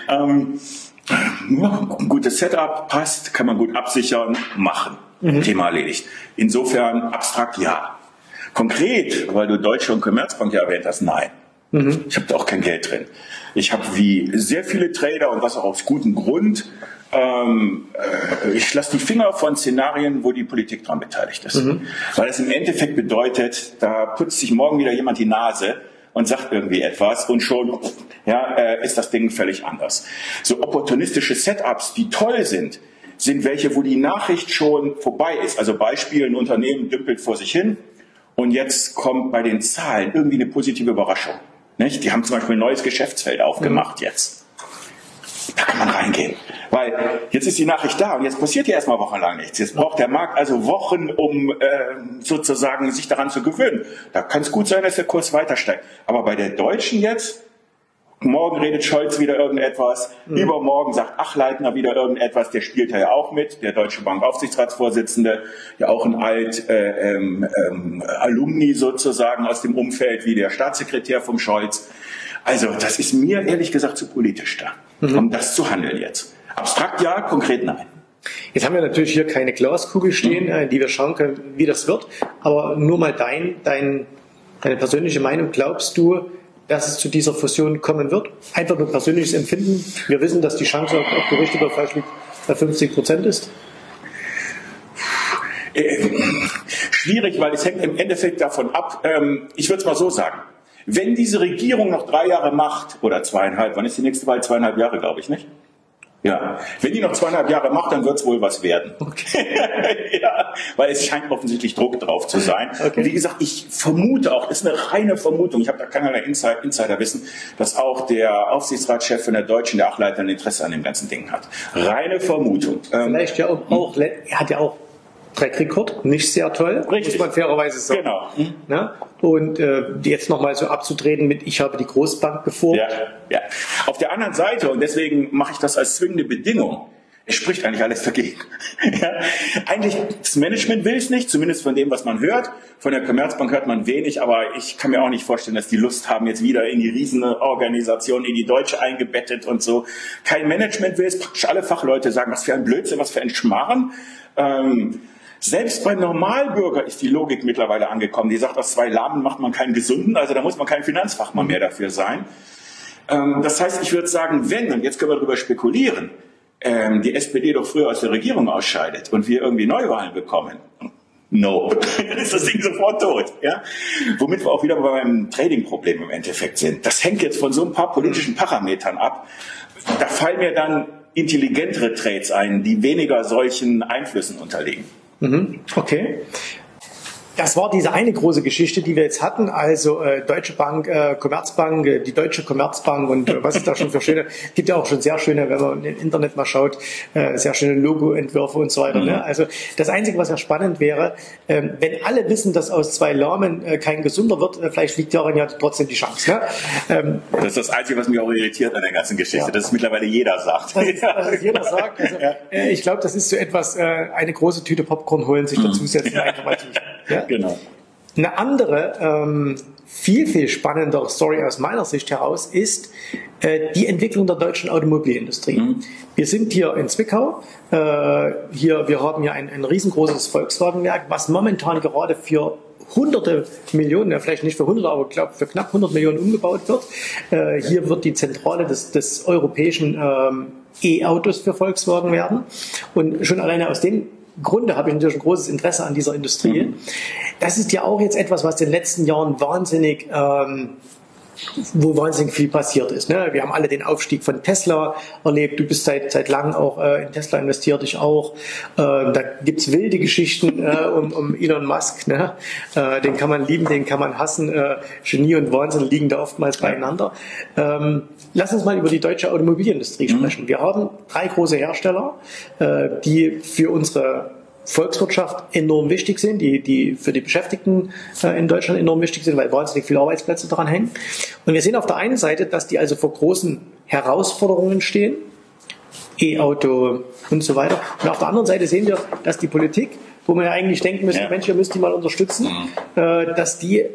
Ähm, ein gutes Setup passt, kann man gut absichern, machen. Mhm. Thema erledigt. Insofern abstrakt ja. Konkret, weil du Deutsche und Commerzbank ja erwähnt hast, nein. Mhm. Ich habe da auch kein Geld drin. Ich habe wie sehr viele Trader und was auch aus gutem Grund, ähm, äh, ich lasse die Finger von Szenarien, wo die Politik daran beteiligt ist. Mhm. Weil es im Endeffekt bedeutet, da putzt sich morgen wieder jemand die Nase und sagt irgendwie etwas und schon ja, äh, ist das Ding völlig anders. So opportunistische Setups, die toll sind, sind welche, wo die Nachricht schon vorbei ist. Also Beispiel, ein Unternehmen dümpelt vor sich hin und jetzt kommt bei den Zahlen irgendwie eine positive Überraschung. Nicht? Die haben zum Beispiel ein neues Geschäftsfeld aufgemacht mhm. jetzt. Da kann man reingehen. Weil jetzt ist die Nachricht da und jetzt passiert ja erstmal wochenlang nichts. Jetzt braucht der Markt also Wochen, um äh, sozusagen sich daran zu gewöhnen. Da kann es gut sein, dass der Kurs weiter steigt. Aber bei der Deutschen jetzt, morgen redet Scholz wieder irgendetwas, mhm. übermorgen sagt Achleitner wieder irgendetwas, der spielt ja auch mit, der Deutsche Bank Aufsichtsratsvorsitzende, ja auch ein alt äh, ähm, ähm, Alumni sozusagen aus dem Umfeld wie der Staatssekretär vom Scholz. Also das ist mir ehrlich gesagt zu politisch da, mhm. um das zu handeln jetzt. Abstrakt ja, konkret nein. Jetzt haben wir natürlich hier keine Glaskugel stehen, mhm. Äh, die wir schauen können, wie das wird. Aber nur mal dein, dein, deine persönliche Meinung. Glaubst du, dass es zu dieser Fusion kommen wird? Einfach nur persönliches Empfinden. Wir wissen, dass die Chance, ob du richtig oder falsch liegt, bei 50 Prozent ist. Äh, schwierig, weil es hängt im Endeffekt davon ab. Ähm, ich würde es mal so sagen. Wenn diese Regierung noch drei Jahre macht, oder zweieinhalb, wann ist die nächste Wahl? Zweieinhalb Jahre, glaube ich, nicht? Ja, wenn die noch zweieinhalb Jahre macht, dann wird es wohl was werden. Okay. ja, weil es scheint offensichtlich Druck drauf zu sein. Okay. Und wie gesagt, ich vermute auch, das ist eine reine Vermutung, ich habe da keinerlei Insider, Insider wissen, dass auch der Aufsichtsratschef von der Deutschen, der Achleiter, ein Interesse an dem ganzen Ding hat. Reine Vermutung. Ähm, Vielleicht ja auch, auch er hat ja auch Track Record, nicht sehr toll, Richtig. muss man fairerweise sagen. Genau. Ne? Und äh, jetzt nochmal so abzutreten mit, ich habe die Großbank geformt. Ja, ja. Auf der anderen Seite, und deswegen mache ich das als zwingende Bedingung, es spricht eigentlich alles dagegen. ja. Eigentlich, das Management will es nicht, zumindest von dem, was man hört. Von der Commerzbank hört man wenig, aber ich kann mir auch nicht vorstellen, dass die Lust haben, jetzt wieder in die Riesenorganisation, in die Deutsche eingebettet und so. Kein Management will es, praktisch alle Fachleute sagen, was für ein Blödsinn, was für ein Schmarren. Ähm, selbst beim Normalbürger ist die Logik mittlerweile angekommen. Die sagt, aus zwei Lahmen macht man keinen Gesunden, also da muss man kein Finanzfachmann mehr dafür sein. Ähm, das heißt, ich würde sagen, wenn, und jetzt können wir darüber spekulieren, ähm, die SPD doch früher aus der Regierung ausscheidet und wir irgendwie Neuwahlen bekommen, No. Dann ist das Ding sofort tot. Ja? Womit wir auch wieder beim Trading-Problem im Endeffekt sind. Das hängt jetzt von so ein paar politischen Parametern ab. Da fallen mir dann intelligentere Trades ein, die weniger solchen Einflüssen unterliegen. Mhm. Okay. Das war diese eine große Geschichte, die wir jetzt hatten. Also äh, Deutsche Bank, äh, Commerzbank, äh, die Deutsche Commerzbank und äh, was ist da schon für schöne, gibt ja auch schon sehr schöne, wenn man im Internet mal schaut, äh, sehr schöne Logo-Entwürfe und so weiter. Ne? Mhm. Ne? Also das Einzige, was ja spannend wäre, äh, wenn alle wissen, dass aus zwei Lahmen äh, kein gesunder wird, äh, vielleicht liegt darin ja trotzdem die Chance. Ne? Ähm, das ist das Einzige, was mich auch irritiert an der ganzen Geschichte, ja. dass es mittlerweile jeder sagt. Das ist, dass jeder sagt. Also, ja. äh, ich glaube, das ist so etwas, äh, eine große Tüte Popcorn holen, sich dazusetzen, mhm. einfach mal ja? Genau. Eine andere, ähm, viel, viel spannendere Story aus meiner Sicht heraus ist äh, die Entwicklung der deutschen Automobilindustrie. Mhm. Wir sind hier in Zwickau. Äh, hier, wir haben hier ein, ein riesengroßes Volkswagenwerk, was momentan gerade für hunderte Millionen, ja vielleicht nicht für hunderte, aber ich glaube für knapp 100 Millionen umgebaut wird. Äh, hier wird die Zentrale des, des europäischen ähm, E-Autos für Volkswagen werden. Und schon alleine aus dem Grunde habe ich natürlich ein großes Interesse an dieser Industrie. Mhm. Das ist ja auch jetzt etwas, was in den letzten Jahren wahnsinnig ähm, wo wahnsinnig viel passiert ist. Ne? Wir haben alle den Aufstieg von Tesla erlebt. Du bist seit, seit langem auch äh, in Tesla investiert, ich auch. Äh, da gibt's wilde Geschichten äh, um, um Elon Musk. Ne? Äh, den kann man lieben, den kann man hassen. Äh, Genie und Wahnsinn liegen da oftmals beieinander. Ähm, lass uns mal über die deutsche Automobilindustrie mhm. sprechen. Wir haben drei große Hersteller, äh, die für unsere Volkswirtschaft enorm wichtig sind, die, die für die Beschäftigten äh, in Deutschland enorm wichtig sind, weil wahnsinnig viele Arbeitsplätze daran hängen. Und wir sehen auf der einen Seite, dass die also vor großen Herausforderungen stehen, E-Auto und so weiter. Und auf der anderen Seite sehen wir, dass die Politik, wo man ja eigentlich denken müsste, ja. Mensch, ihr müsst die mal unterstützen, mhm. äh, dass die,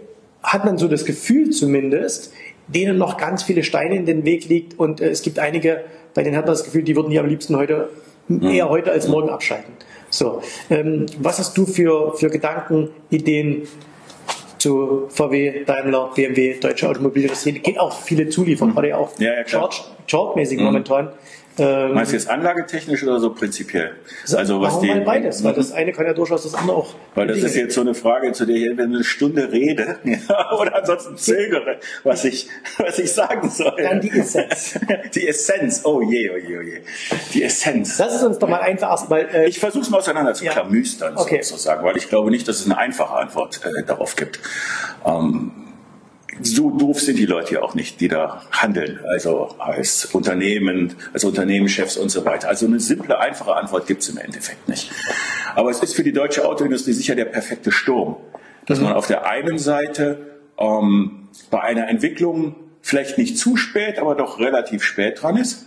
hat man so das Gefühl zumindest, denen noch ganz viele Steine in den Weg liegt und äh, es gibt einige, bei denen hat man das Gefühl, die würden die am liebsten heute, eher heute als morgen abschalten. So, ähm, was hast du für, für Gedanken, Ideen zu VW, Daimler, BMW, deutsche Automobilindustrie? Geht auch viele Zulieferer, mhm. gerade ja auch ja, ja, Charge, Charge-mäßig mhm. momentan. Ähm, Meinst du jetzt anlagetechnisch oder so prinzipiell? Also was die, beides, weil das eine kann ja durchaus das andere auch. Weil das ist jetzt so eine Frage, zu der ich entweder eine Stunde rede oder ansonsten zögere, was ich, was ich sagen soll. Dann die Essenz. Die Essenz, oh je, oh je, oh je. Die Essenz. Das ist uns doch mal einfach erstmal. Äh, ich versuche es mal auseinander zu ja. klamüstern, okay. sozusagen, weil ich glaube nicht, dass es eine einfache Antwort äh, darauf gibt. Ähm, so doof sind die Leute ja auch nicht, die da handeln, also als Unternehmen, als Unternehmenschefs und so weiter. Also eine simple, einfache Antwort gibt es im Endeffekt nicht. Aber es ist für die deutsche Autoindustrie sicher der perfekte Sturm, dass man auf der einen Seite ähm, bei einer Entwicklung vielleicht nicht zu spät, aber doch relativ spät dran ist.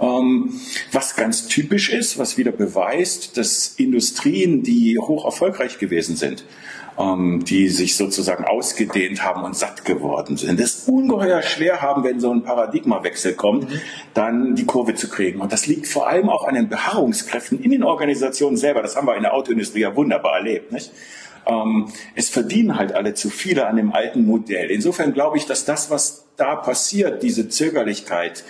Ähm, was ganz typisch ist, was wieder beweist, dass Industrien, die hoch erfolgreich gewesen sind, ähm, die sich sozusagen ausgedehnt haben und satt geworden sind. Es ungeheuer schwer haben, wenn so ein Paradigmawechsel kommt, mhm. dann die Kurve zu kriegen. Und das liegt vor allem auch an den Beharrungskräften in den Organisationen selber. Das haben wir in der Autoindustrie ja wunderbar erlebt. Nicht? Ähm, es verdienen halt alle zu viele an dem alten Modell. Insofern glaube ich, dass das, was da passiert, diese Zögerlichkeit,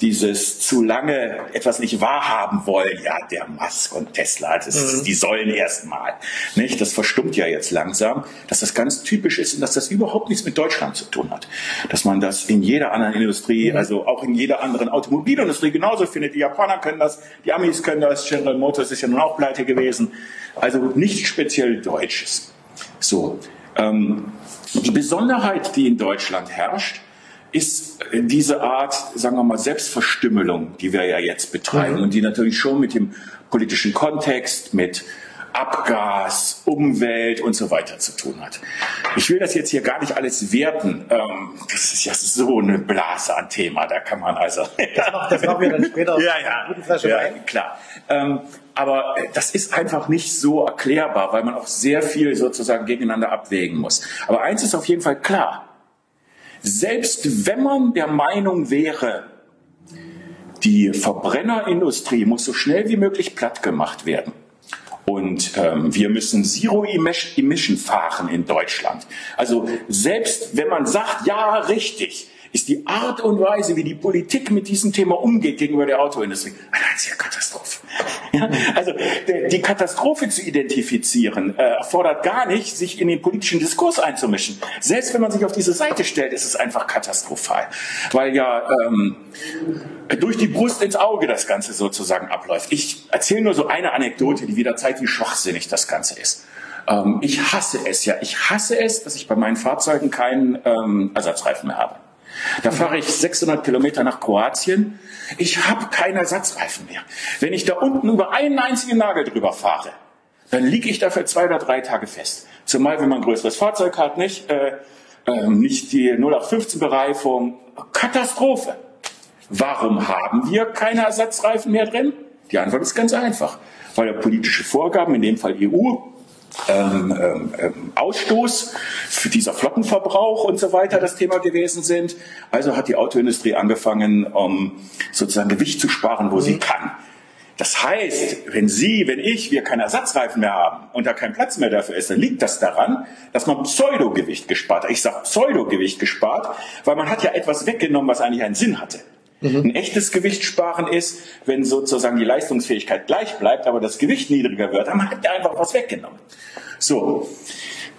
dieses zu lange etwas nicht wahrhaben wollen, ja, der Musk und Tesla, das ist, mhm. die sollen erstmal, nicht? Das verstummt ja jetzt langsam, dass das ganz typisch ist und dass das überhaupt nichts mit Deutschland zu tun hat. Dass man das in jeder anderen Industrie, mhm. also auch in jeder anderen Automobilindustrie genauso findet. Die Japaner können das, die Amis können das, General Motors ist ja nun auch pleite gewesen. Also nicht speziell Deutsches. So. Ähm, die Besonderheit, die in Deutschland herrscht, ist diese Art, sagen wir mal, Selbstverstümmelung, die wir ja jetzt betreiben mhm. und die natürlich schon mit dem politischen Kontext, mit Abgas, Umwelt und so weiter zu tun hat. Ich will das jetzt hier gar nicht alles werten. Ähm, das ist ja so eine Blase an Thema. Da kann man also. das, machen wir dann später. ja, ja, ja klar. Ähm, aber äh, das ist einfach nicht so erklärbar, weil man auch sehr viel sozusagen gegeneinander abwägen muss. Aber eins ist auf jeden Fall klar. Selbst wenn man der Meinung wäre, die Verbrennerindustrie muss so schnell wie möglich platt gemacht werden. Und ähm, wir müssen Zero Emission fahren in Deutschland. Also selbst wenn man sagt, ja, richtig, ist die Art und Weise, wie die Politik mit diesem Thema umgeht gegenüber der Autoindustrie, eine einzige Katastrophe. Ja? Also die Katastrophe zu identifizieren, äh, erfordert gar nicht, sich in den politischen Diskurs einzumischen. Selbst wenn man sich auf diese Seite stellt, ist es einfach katastrophal, weil ja ähm, durch die Brust ins Auge das Ganze sozusagen abläuft. Ich erzähle nur so eine Anekdote, die wieder zeigt, wie schwachsinnig das Ganze ist. Ähm, ich hasse es ja. Ich hasse es, dass ich bei meinen Fahrzeugen keinen ähm, Ersatzreifen mehr habe. Da fahre ich 600 Kilometer nach Kroatien. Ich habe keine Ersatzreifen mehr. Wenn ich da unten über einen einzigen Nagel drüber fahre, dann liege ich dafür zwei oder drei Tage fest. Zumal, wenn man ein größeres Fahrzeug hat, nicht, äh, äh, nicht die 0815 Bereifung. Katastrophe. Warum haben wir keine Ersatzreifen mehr drin? Die Antwort ist ganz einfach. Weil politische Vorgaben, in dem Fall EU, ähm, ähm, ähm, Ausstoß für dieser Flottenverbrauch und so weiter das Thema gewesen sind. Also hat die Autoindustrie angefangen, um sozusagen Gewicht zu sparen, wo mhm. sie kann. Das heißt, wenn Sie, wenn ich, wir keine Ersatzreifen mehr haben und da kein Platz mehr dafür ist, dann liegt das daran, dass man Pseudogewicht gespart hat. Ich sage Pseudogewicht gespart, weil man hat ja etwas weggenommen, was eigentlich einen Sinn hatte. Mhm. Ein echtes Gewichtssparen ist, wenn sozusagen die Leistungsfähigkeit gleich bleibt, aber das Gewicht niedriger wird, dann hat er einfach was weggenommen. So.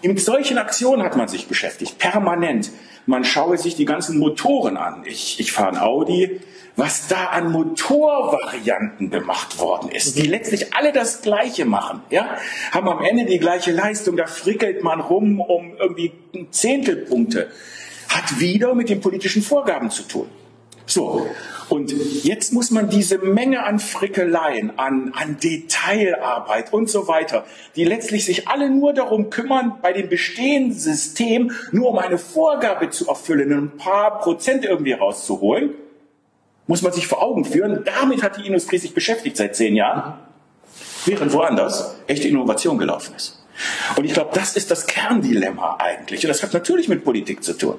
In solchen Aktionen hat man sich beschäftigt, permanent. Man schaue sich die ganzen Motoren an. Ich, ich fahre ein Audi, was da an Motorvarianten gemacht worden ist, die letztlich alle das Gleiche machen, ja, haben am Ende die gleiche Leistung, da frickelt man rum um irgendwie Zehntelpunkte, hat wieder mit den politischen Vorgaben zu tun. So. Und jetzt muss man diese Menge an Frickeleien, an, an Detailarbeit und so weiter, die letztlich sich alle nur darum kümmern, bei dem bestehenden System nur um eine Vorgabe zu erfüllen, ein paar Prozent irgendwie rauszuholen, muss man sich vor Augen führen. Damit hat die Industrie sich beschäftigt seit zehn Jahren, während woanders echte Innovation gelaufen ist. Und ich glaube, das ist das Kerndilemma eigentlich. Und das hat natürlich mit Politik zu tun.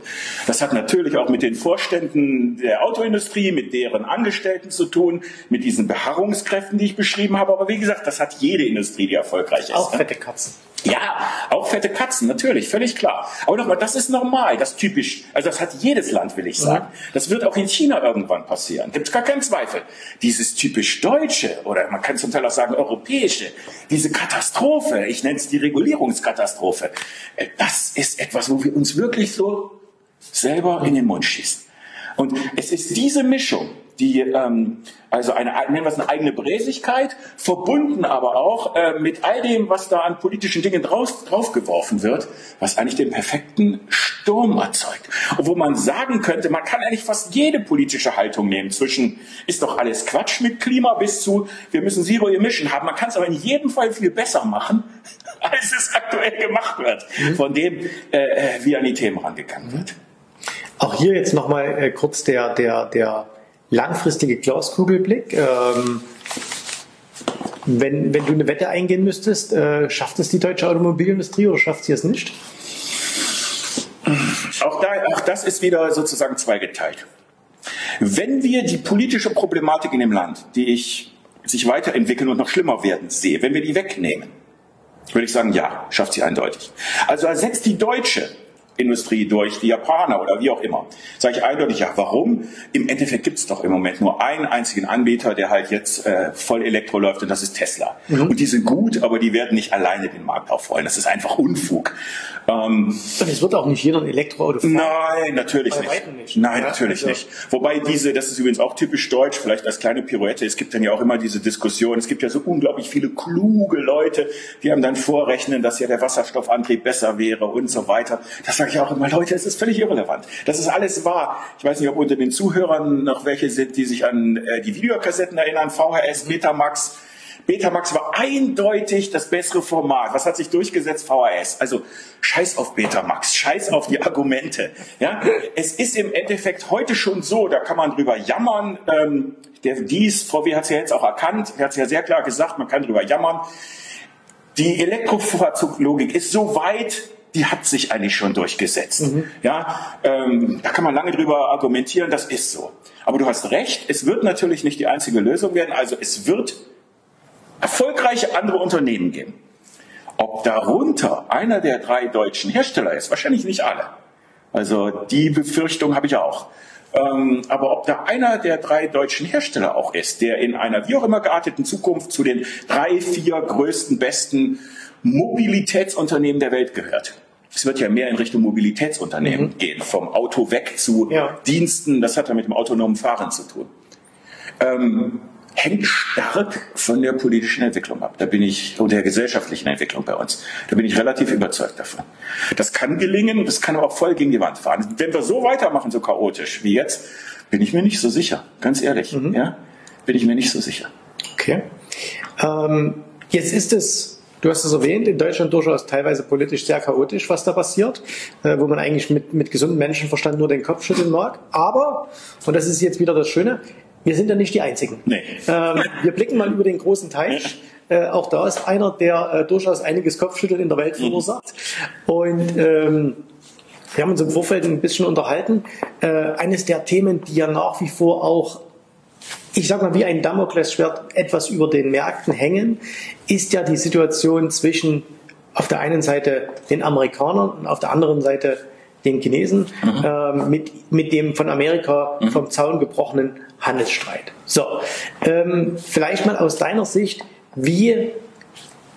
Das hat natürlich auch mit den Vorständen der Autoindustrie, mit deren Angestellten zu tun, mit diesen Beharrungskräften, die ich beschrieben habe. Aber wie gesagt, das hat jede Industrie, die erfolgreich ist. Auch fette Katzen. Ja, auch fette Katzen, natürlich, völlig klar. Aber nochmal, das ist normal, das typisch, also das hat jedes Land, will ich sagen. Das wird auch in China irgendwann passieren, gibt es gar keinen Zweifel. Dieses typisch Deutsche, oder man kann zum Teil auch sagen Europäische, diese Katastrophe, ich nenne es die Regulierungskatastrophe, äh, das ist etwas, wo wir uns wirklich so selber in den Mund schießen. Und es ist diese Mischung, die ähm, also eine, nennen wir es eine eigene Bräsigkeit, verbunden aber auch äh, mit all dem, was da an politischen Dingen drauf, draufgeworfen wird, was eigentlich den perfekten Sturm erzeugt. Und wo man sagen könnte, man kann eigentlich fast jede politische Haltung nehmen, zwischen ist doch alles Quatsch mit Klima bis zu, wir müssen Zero Emission haben. Man kann es aber in jedem Fall viel besser machen, als es aktuell gemacht wird, mhm. von dem, äh, äh, wie an die Themen rangegangen wird. Auch hier jetzt nochmal äh, kurz der, der, der langfristige Glaskugelblick. Ähm, wenn, wenn du eine Wette eingehen müsstest, äh, schafft es die deutsche Automobilindustrie oder schafft sie es nicht? Auch, da, auch das ist wieder sozusagen zweigeteilt. Wenn wir die politische Problematik in dem Land, die ich sich weiterentwickeln und noch schlimmer werden sehe, wenn wir die wegnehmen, würde ich sagen, ja, schafft sie eindeutig. Also ersetzt die deutsche Industrie durch die Japaner oder wie auch immer. Sage ich eindeutig ja. Warum? Im Endeffekt gibt es doch im Moment nur einen einzigen Anbieter, der halt jetzt äh, voll Elektro läuft und das ist Tesla. Mhm. Und die sind gut, aber die werden nicht alleine den Markt aufrollen. Das ist einfach Unfug. Ähm, und es wird auch nicht jeder ein Elektroauto fahren. Nein, natürlich nicht. nicht. Nein, ja, natürlich also. nicht. Wobei diese, das ist übrigens auch typisch deutsch, vielleicht als kleine Pirouette, es gibt dann ja auch immer diese Diskussion, es gibt ja so unglaublich viele kluge Leute, die haben dann vorrechnen, dass ja der Wasserstoffantrieb besser wäre und so weiter. Das sage ich auch immer, Leute, es ist völlig irrelevant. Das ist alles wahr. Ich weiß nicht, ob unter den Zuhörern noch welche sind, die sich an äh, die Videokassetten erinnern, VHS, Betamax, Betamax war eindeutig das bessere Format. Was hat sich durchgesetzt? VHS. Also scheiß auf Betamax, scheiß auf die Argumente. Ja? Es ist im Endeffekt heute schon so, da kann man drüber jammern. Ähm, der, dies, Frau W. hat es ja jetzt auch erkannt, er hat es ja sehr klar gesagt, man kann drüber jammern. Die Elektrofahrzeuglogik ist so weit, die hat sich eigentlich schon durchgesetzt. Mhm. Ja, ähm, da kann man lange drüber argumentieren, das ist so. Aber du hast recht, es wird natürlich nicht die einzige Lösung werden. Also es wird erfolgreiche andere Unternehmen geben. Ob darunter einer der drei deutschen Hersteller ist, wahrscheinlich nicht alle. Also die Befürchtung habe ich auch. Ähm, aber ob da einer der drei deutschen Hersteller auch ist, der in einer wie auch immer gearteten Zukunft zu den drei, vier größten, besten Mobilitätsunternehmen der Welt gehört. Es wird ja mehr in Richtung Mobilitätsunternehmen mhm. gehen, vom Auto weg zu ja. Diensten. Das hat ja mit dem autonomen Fahren zu tun. Ähm, hängt stark von der politischen Entwicklung ab. Da bin ich, und der gesellschaftlichen Entwicklung bei uns. Da bin ich relativ überzeugt davon. Das kann gelingen, das kann aber auch voll gegen die Wand fahren. Wenn wir so weitermachen, so chaotisch wie jetzt, bin ich mir nicht so sicher. Ganz ehrlich, mhm. ja, bin ich mir nicht so sicher. Okay. Ähm, jetzt ist es Du hast es erwähnt, in Deutschland durchaus teilweise politisch sehr chaotisch, was da passiert, äh, wo man eigentlich mit, mit gesundem Menschenverstand nur den Kopf schütteln mag. Aber, und das ist jetzt wieder das Schöne, wir sind ja nicht die Einzigen. Nee. Ähm, wir blicken mal über den großen Teich. Äh, auch da ist einer, der äh, durchaus einiges Kopfschütteln in der Welt mhm. verursacht. Und ähm, wir haben uns im Vorfeld ein bisschen unterhalten. Äh, eines der Themen, die ja nach wie vor auch, ich sag mal, wie ein Damoklesschwert etwas über den Märkten hängen, ist ja die Situation zwischen auf der einen Seite den Amerikanern und auf der anderen Seite den Chinesen mhm. äh, mit, mit dem von Amerika mhm. vom Zaun gebrochenen Handelsstreit. So, ähm, vielleicht mal aus deiner Sicht, wie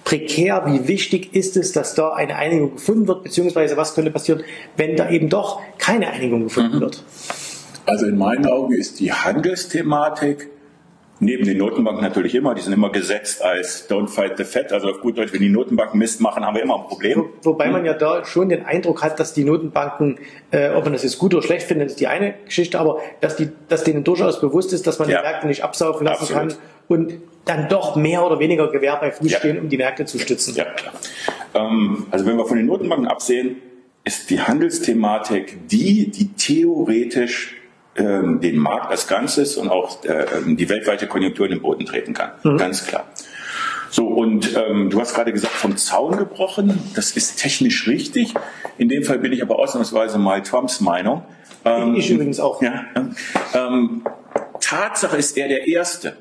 prekär, wie wichtig ist es, dass da eine Einigung gefunden wird, beziehungsweise was könnte passieren, wenn da eben doch keine Einigung gefunden mhm. wird? Also in meinen Augen ist die Handelsthematik Neben den Notenbanken natürlich immer, die sind immer gesetzt als Don't fight the Fed, also auf gut Deutsch, wenn die Notenbanken Mist machen, haben wir immer ein Problem. wobei man ja da schon den Eindruck hat, dass die Notenbanken, äh, ob man das jetzt gut oder schlecht findet, ist die eine Geschichte, aber dass, die, dass denen durchaus bewusst ist, dass man ja. die Märkte nicht absaufen lassen Absolut. kann und dann doch mehr oder weniger Gewehr bei Fuß ja. stehen, um die Märkte zu stützen. Ja, klar. Ähm, also wenn wir von den Notenbanken absehen, ist die Handelsthematik die, die theoretisch ähm, den Markt als Ganzes und auch äh, die weltweite Konjunktur in den Boden treten kann. Mhm. Ganz klar. So, und ähm, du hast gerade gesagt, vom Zaun gebrochen. Das ist technisch richtig. In dem Fall bin ich aber ausnahmsweise mal Trumps Meinung. Ähm, ich übrigens auch. Ja, ähm, Tatsache ist er der Erste.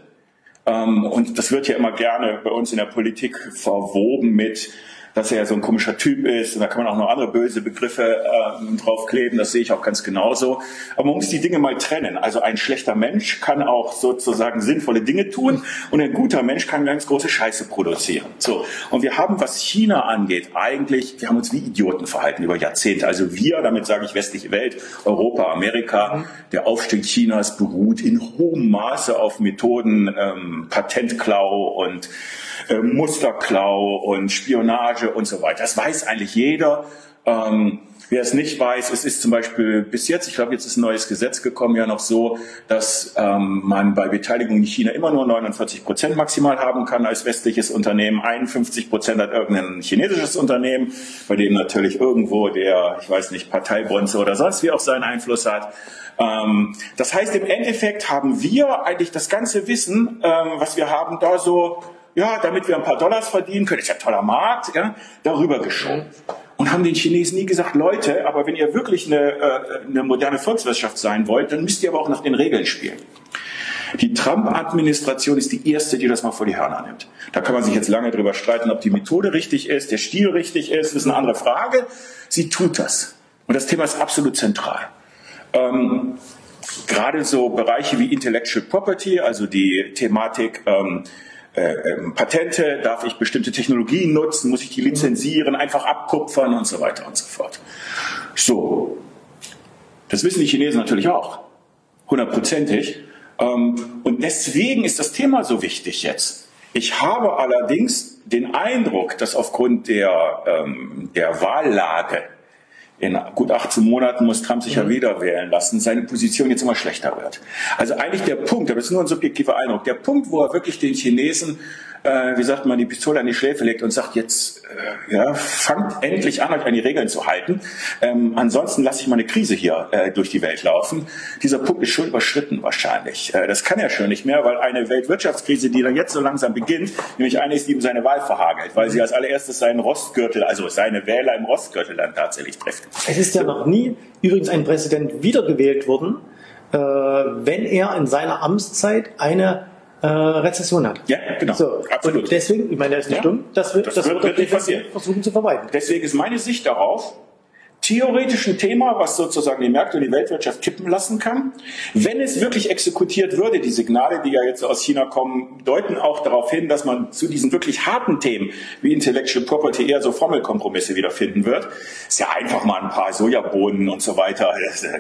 Ähm, und das wird ja immer gerne bei uns in der Politik verwoben mit dass er ja so ein komischer Typ ist. Und da kann man auch noch andere böse Begriffe äh, draufkleben. Das sehe ich auch ganz genauso. Aber man muss die Dinge mal trennen. Also ein schlechter Mensch kann auch sozusagen sinnvolle Dinge tun und ein guter Mensch kann ganz große Scheiße produzieren. So. Und wir haben, was China angeht, eigentlich, wir haben uns wie Idioten verhalten über Jahrzehnte. Also wir, damit sage ich westliche Welt, Europa, Amerika, der Aufstieg Chinas beruht in hohem Maße auf Methoden ähm, Patentklau und äh, Musterklau und Spionage und so weiter. Das weiß eigentlich jeder. Ähm, Wer es nicht weiß, es ist zum Beispiel bis jetzt, ich glaube, jetzt ist ein neues Gesetz gekommen, ja noch so, dass ähm, man bei Beteiligung in China immer nur 49 Prozent maximal haben kann als westliches Unternehmen. 51 Prozent hat irgendein chinesisches Unternehmen, bei dem natürlich irgendwo der, ich weiß nicht, Parteibonze oder sonst wie auch seinen Einfluss hat. Ähm, das heißt, im Endeffekt haben wir eigentlich das ganze Wissen, ähm, was wir haben, da so ja, damit wir ein paar Dollars verdienen können, ist ja ein toller Markt, ja, darüber geschoben. Und haben den Chinesen nie gesagt, Leute, aber wenn ihr wirklich eine, äh, eine moderne Volkswirtschaft sein wollt, dann müsst ihr aber auch nach den Regeln spielen. Die Trump-Administration ist die erste, die das mal vor die Hörner nimmt. Da kann man sich jetzt lange drüber streiten, ob die Methode richtig ist, der Stil richtig ist, ist eine andere Frage. Sie tut das. Und das Thema ist absolut zentral. Ähm, gerade so Bereiche wie Intellectual Property, also die Thematik, ähm, äh, ähm, Patente, darf ich bestimmte Technologien nutzen, muss ich die lizenzieren, einfach abkupfern und so weiter und so fort. So, das wissen die Chinesen natürlich auch, hundertprozentig. Ähm, und deswegen ist das Thema so wichtig jetzt. Ich habe allerdings den Eindruck, dass aufgrund der, ähm, der Wahllage in gut 18 Monaten muss Trump sich ja mhm. wieder wählen lassen, seine Position jetzt immer schlechter wird. Also eigentlich der Punkt, aber das ist nur ein subjektiver Eindruck, der Punkt, wo er wirklich den Chinesen äh, wie sagt man, die Pistole an die Schläfe legt und sagt, jetzt äh, ja, fangt endlich an, euch an die Regeln zu halten. Ähm, ansonsten lasse ich mal eine Krise hier äh, durch die Welt laufen. Dieser Punkt ist schon überschritten wahrscheinlich. Äh, das kann er schon nicht mehr, weil eine Weltwirtschaftskrise, die dann jetzt so langsam beginnt, nämlich eine ist, die ihm seine Wahl verhagelt, weil sie als allererstes seinen Rostgürtel, also seine Wähler im Rostgürtel dann tatsächlich trifft. Es ist ja noch nie übrigens ein Präsident wiedergewählt worden, äh, wenn er in seiner Amtszeit eine äh, Rezession hat. Ja, genau. So. Absolut. Und deswegen, ich meine, das ist nicht ja. dumm, das wird, das, das wird, wird nicht passieren. versuchen zu vermeiden. Deswegen ist meine Sicht darauf, theoretisch ein Thema, was sozusagen die Märkte und die Weltwirtschaft kippen lassen kann. Wenn es wirklich exekutiert würde, die Signale, die ja jetzt aus China kommen, deuten auch darauf hin, dass man zu diesen wirklich harten Themen wie Intellectual Property eher so Formelkompromisse wiederfinden wird. Ist ja einfach mal ein paar Sojabohnen und so weiter.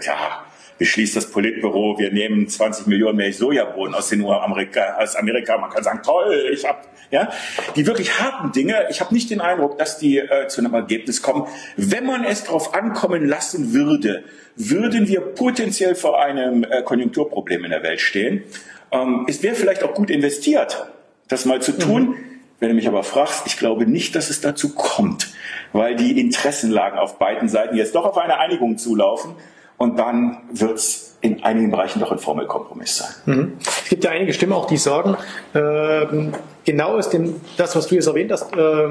Ja, beschließt das Politbüro, wir nehmen 20 Millionen mehr Sojabohnen aus den Amerika, aus Amerika. Man kann sagen, toll, ich habe ja, die wirklich harten Dinge. Ich habe nicht den Eindruck, dass die äh, zu einem Ergebnis kommen. Wenn man es darauf ankommen lassen würde, würden wir potenziell vor einem äh, Konjunkturproblem in der Welt stehen. Ähm, es wäre vielleicht auch gut investiert, das mal zu tun. Mhm. Wenn du mich aber fragst, ich glaube nicht, dass es dazu kommt, weil die Interessenlagen auf beiden Seiten jetzt doch auf eine Einigung zulaufen und dann wird es in einigen Bereichen doch ein Formelkompromiss sein. Mhm. Es gibt ja einige Stimmen auch, die sagen, äh, genau aus dem, das, was du jetzt erwähnt hast, äh,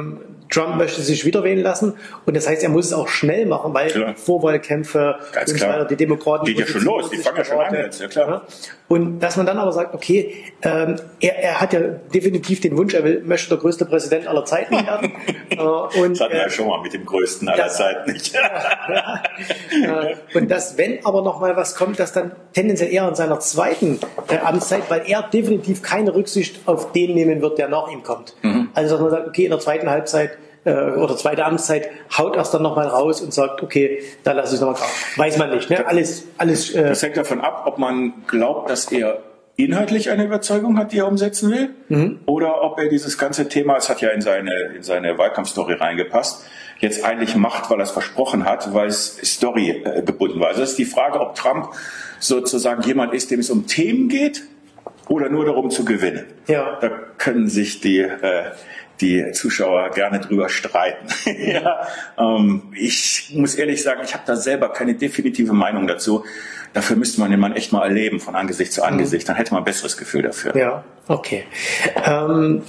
Trump möchte sich wieder wählen lassen und das heißt, er muss es auch schnell machen, weil klar. Vorwahlkämpfe Ganz klar. die Demokraten geht ja schon los, die fangen ja schon an jetzt, ja klar. Und dass man dann aber sagt, okay, ähm, er, er hat ja definitiv den Wunsch, er will, möchte der größte Präsident aller Zeiten werden. äh, und, das hatten wir ja schon mal mit dem größten aller das, Zeiten nicht. äh, und dass, wenn aber noch mal was kommt, dass dann tendenziell eher in seiner zweiten äh, Amtszeit, weil er definitiv keine Rücksicht auf den nehmen wird, der nach ihm kommt. Mhm. Also dass man sagt, okay, in der zweiten Halbzeit äh, oder zweite Amtszeit haut erst dann nochmal raus und sagt, okay, da lasse ich nochmal drauf. Weiß man nicht. Ne? Alles, alles, äh das hängt davon ab, ob man glaubt, dass er inhaltlich eine Überzeugung hat, die er umsetzen will, mhm. oder ob er dieses ganze Thema, es hat ja in seine, in seine Wahlkampfstory reingepasst, jetzt eigentlich macht, weil er es versprochen hat, weil es Story äh, gebunden war. Also es ist die Frage, ob Trump sozusagen jemand ist, dem es um Themen geht oder nur darum zu gewinnen. Ja. Da können sich die äh, die Zuschauer gerne drüber streiten. ja, ähm, ich muss ehrlich sagen, ich habe da selber keine definitive Meinung dazu. Dafür müsste man den Mann echt mal erleben, von Angesicht zu Angesicht. Dann hätte man ein besseres Gefühl dafür. Ja, okay. Ähm,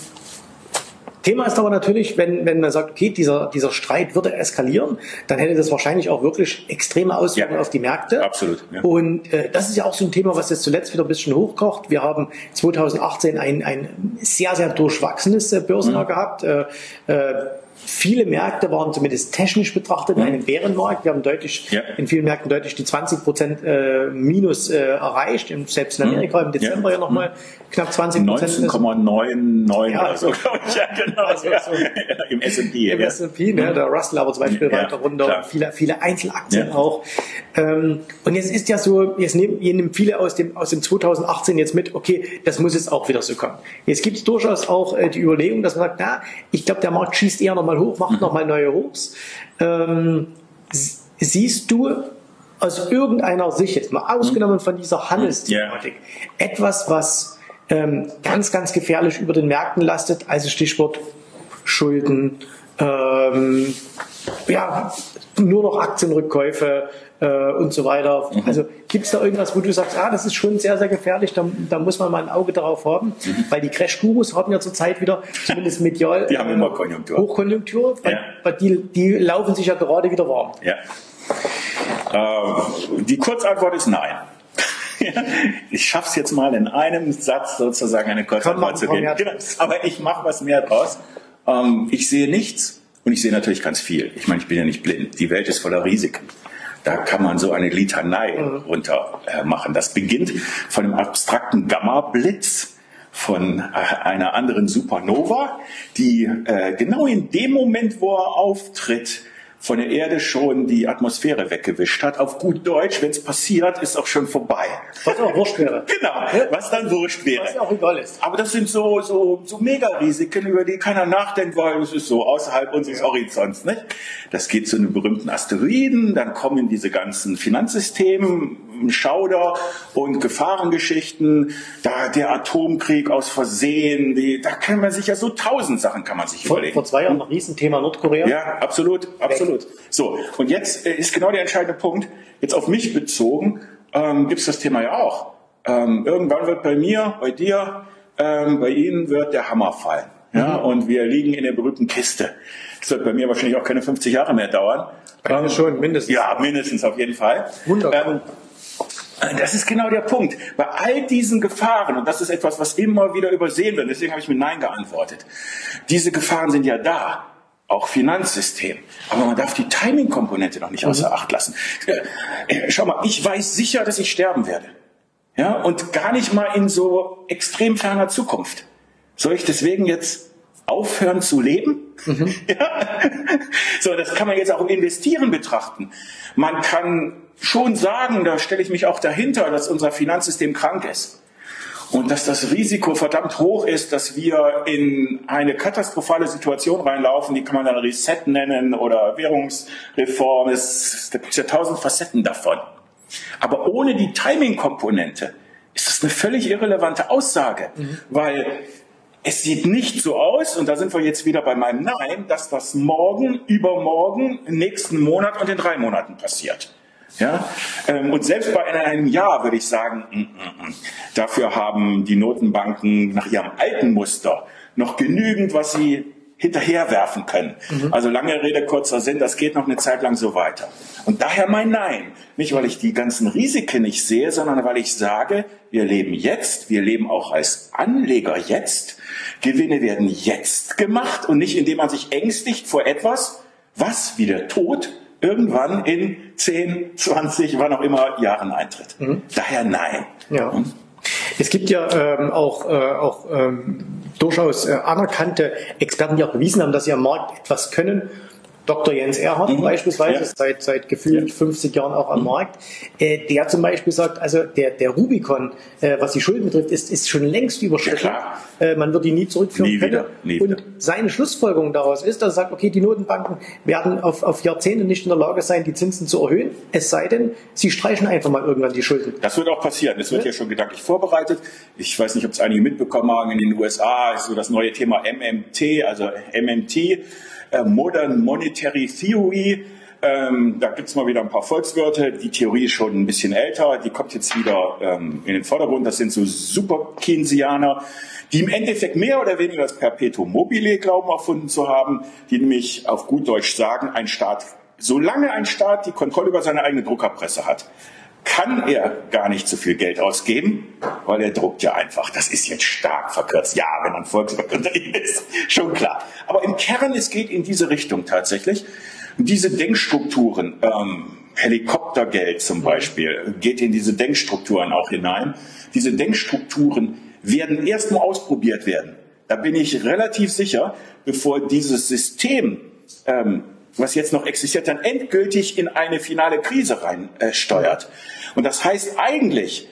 Thema ist aber natürlich, wenn, wenn man sagt, okay, dieser, dieser Streit würde eskalieren, dann hätte das wahrscheinlich auch wirklich extreme Auswirkungen ja, auf die Märkte. Absolut. Ja. Und äh, das ist ja auch so ein Thema, was jetzt zuletzt wieder ein bisschen hochkocht. Wir haben 2018 ein, ein sehr, sehr durchwachsenes äh, Börsenjahr mhm. gehabt. Äh, äh, Viele Märkte waren zumindest technisch betrachtet in einem Bärenmarkt. Wir haben deutlich, ja. in vielen Märkten deutlich die 20 Prozent äh, Minus äh, erreicht. Selbst in Amerika im Dezember ja, ja nochmal knapp 20 Prozent. 19,99 ja, oder so, glaube ich. Ja, genau. Also, ja. So Im S&P. Im ja. S&P, ne? der Russell aber zum Beispiel weiter runter. Klar. Viele, viele Einzelaktien auch. Ähm, und jetzt ist ja so, jetzt nehmen, nehmen viele aus dem, aus dem 2018 jetzt mit, okay, das muss jetzt auch wieder so kommen. Jetzt gibt es durchaus auch äh, die Überlegung, dass man sagt, na, ich glaube, der Markt schießt eher nochmal hoch, macht nochmal neue Hochs. Ähm, siehst du aus irgendeiner Sicht, jetzt mal ausgenommen von dieser Handelsthematik, yeah. etwas, was ähm, ganz, ganz gefährlich über den Märkten lastet, also Stichwort Schulden, ähm, ja, nur noch Aktienrückkäufe, äh, und so weiter. Mhm. Also gibt es da irgendwas, wo du sagst, ah, das ist schon sehr, sehr gefährlich, da, da muss man mal ein Auge darauf haben, mhm. weil die Crash-Gurus haben ja zurzeit wieder, zumindest medial, die haben immer Konjunktur. Hochkonjunktur, ja. weil die, die laufen sich ja gerade wieder warm. Ja. Äh, die Kurzantwort ist nein. ich schaffe es jetzt mal in einem Satz sozusagen eine Kurzantwort zu geben. Genau. Aber ich mache was mehr draus. Ähm, ich sehe nichts und ich sehe natürlich ganz viel. Ich meine, ich bin ja nicht blind. Die Welt ist voller Risiken. Da kann man so eine Litanei mhm. runter äh, machen. Das beginnt von einem abstrakten Gamma-Blitz von äh, einer anderen Supernova, die äh, genau in dem Moment, wo er auftritt, von der Erde schon die Atmosphäre weggewischt hat. Auf gut Deutsch, wenn es passiert, ist auch schon vorbei. Was auch wurscht wäre. genau, was dann wurscht wäre. Was auch egal ist. Aber das sind so, so, so Mega-Risiken, über die keiner nachdenkt, weil es ist so außerhalb unseres ja. Horizonts. Nicht? Das geht zu einem berühmten Asteroiden, dann kommen diese ganzen Finanzsysteme, Schauder und Gefahrengeschichten, da der Atomkrieg aus Versehen, die, da kann man sich ja so tausend Sachen kann man sich vor, überlegen. Vor zwei Jahren noch Riesenthema Nordkorea. Ja, absolut, absolut. So, und jetzt äh, ist genau der entscheidende Punkt, jetzt auf mich bezogen, ähm, gibt es das Thema ja auch. Ähm, irgendwann wird bei mir, bei dir, ähm, bei Ihnen wird der Hammer fallen. Ja, mhm. und wir liegen in der berühmten Kiste. Das wird bei mir wahrscheinlich auch keine 50 Jahre mehr dauern. Bei ähm, schon, mindestens. Ja, mindestens auf jeden Fall. Wunderbar. Ähm, das ist genau der Punkt. Bei all diesen Gefahren, und das ist etwas, was immer wieder übersehen wird, deswegen habe ich mit Nein geantwortet. Diese Gefahren sind ja da, auch Finanzsystem. Aber man darf die Timing-Komponente noch nicht außer mhm. Acht lassen. Schau mal, ich weiß sicher, dass ich sterben werde. Ja, und gar nicht mal in so extrem ferner Zukunft. Soll ich deswegen jetzt aufhören zu leben? Mhm. Ja? So, das kann man jetzt auch im Investieren betrachten. Man kann schon sagen, da stelle ich mich auch dahinter, dass unser Finanzsystem krank ist. Und dass das Risiko verdammt hoch ist, dass wir in eine katastrophale Situation reinlaufen, die kann man dann Reset nennen oder Währungsreform. Es gibt ja tausend Facetten davon. Aber ohne die Timing-Komponente ist das eine völlig irrelevante Aussage, mhm. weil es sieht nicht so aus, und da sind wir jetzt wieder bei meinem Nein, dass das morgen, übermorgen, nächsten Monat und in drei Monaten passiert. Ja? Ähm, und selbst bei einem Jahr würde ich sagen, mm, mm, mm. dafür haben die Notenbanken nach ihrem alten Muster noch genügend, was sie hinterherwerfen können. Mhm. Also lange Rede, kurzer Sinn, das geht noch eine Zeit lang so weiter. Und daher mein Nein. Nicht, weil ich die ganzen Risiken nicht sehe, sondern weil ich sage, wir leben jetzt, wir leben auch als Anleger jetzt. Gewinne werden jetzt gemacht und nicht indem man sich ängstigt vor etwas, was wie der Tod irgendwann in 10, 20, wann auch immer Jahren eintritt. Mhm. Daher nein. Ja. Hm? Es gibt ja ähm, auch, äh, auch ähm, durchaus äh, anerkannte Experten, die auch bewiesen haben, dass sie am Markt etwas können Dr. Jens Erhardt mhm. beispielsweise, ja. seit, seit gefühlt ja. 50 Jahren auch am mhm. Markt, äh, der zum Beispiel sagt, also der, der Rubicon, äh, was die Schulden betrifft, ist, ist schon längst überschritten. Ja, äh, man wird die nie zurückführen nie können. Wieder, nie Und wieder. seine Schlussfolgerung daraus ist, dass er sagt, okay, die Notenbanken werden auf, auf Jahrzehnte nicht in der Lage sein, die Zinsen zu erhöhen, es sei denn, sie streichen einfach mal irgendwann die Schulden. Das wird auch passieren. Es wird ja schon gedanklich vorbereitet. Ich weiß nicht, ob es einige mitbekommen haben, in den USA ist so das neue Thema MMT, also MMT, Modern Monetary Theory. Ähm, da gibt's mal wieder ein paar Volkswörter. Die Theorie ist schon ein bisschen älter. Die kommt jetzt wieder ähm, in den Vordergrund. Das sind so Super Keynesianer, die im Endeffekt mehr oder weniger das Perpetuum mobile glauben erfunden zu haben, die nämlich auf gut Deutsch sagen, ein Staat, solange ein Staat die Kontrolle über seine eigene Druckerpresse hat, kann er gar nicht so viel Geld ausgeben, weil er druckt ja einfach. Das ist jetzt stark verkürzt. Ja, wenn man Volkswirtschaftsunternehmen ist, schon klar. Aber im Kern, es geht in diese Richtung tatsächlich. Diese Denkstrukturen, ähm, Helikoptergeld zum Beispiel, geht in diese Denkstrukturen auch hinein. Diese Denkstrukturen werden erstmal ausprobiert werden. Da bin ich relativ sicher, bevor dieses System ähm, was jetzt noch existiert, dann endgültig in eine finale Krise reinsteuert. Äh, und das heißt eigentlich,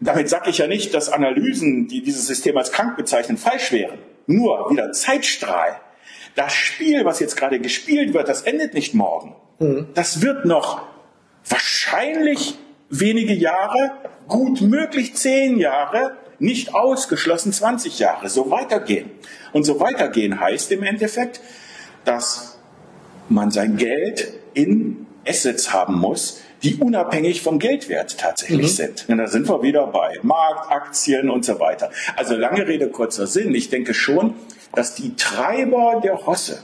damit sage ich ja nicht, dass Analysen, die dieses System als krank bezeichnen, falsch wären. Nur wieder Zeitstrahl. Das Spiel, was jetzt gerade gespielt wird, das endet nicht morgen. Mhm. Das wird noch wahrscheinlich wenige Jahre, gut möglich zehn Jahre, nicht ausgeschlossen 20 Jahre, so weitergehen. Und so weitergehen heißt im Endeffekt, dass man sein Geld in Assets haben muss, die unabhängig vom Geldwert tatsächlich mhm. sind. Und da sind wir wieder bei Markt, Aktien und so weiter. Also lange Rede, kurzer Sinn. Ich denke schon, dass die Treiber der Rosse,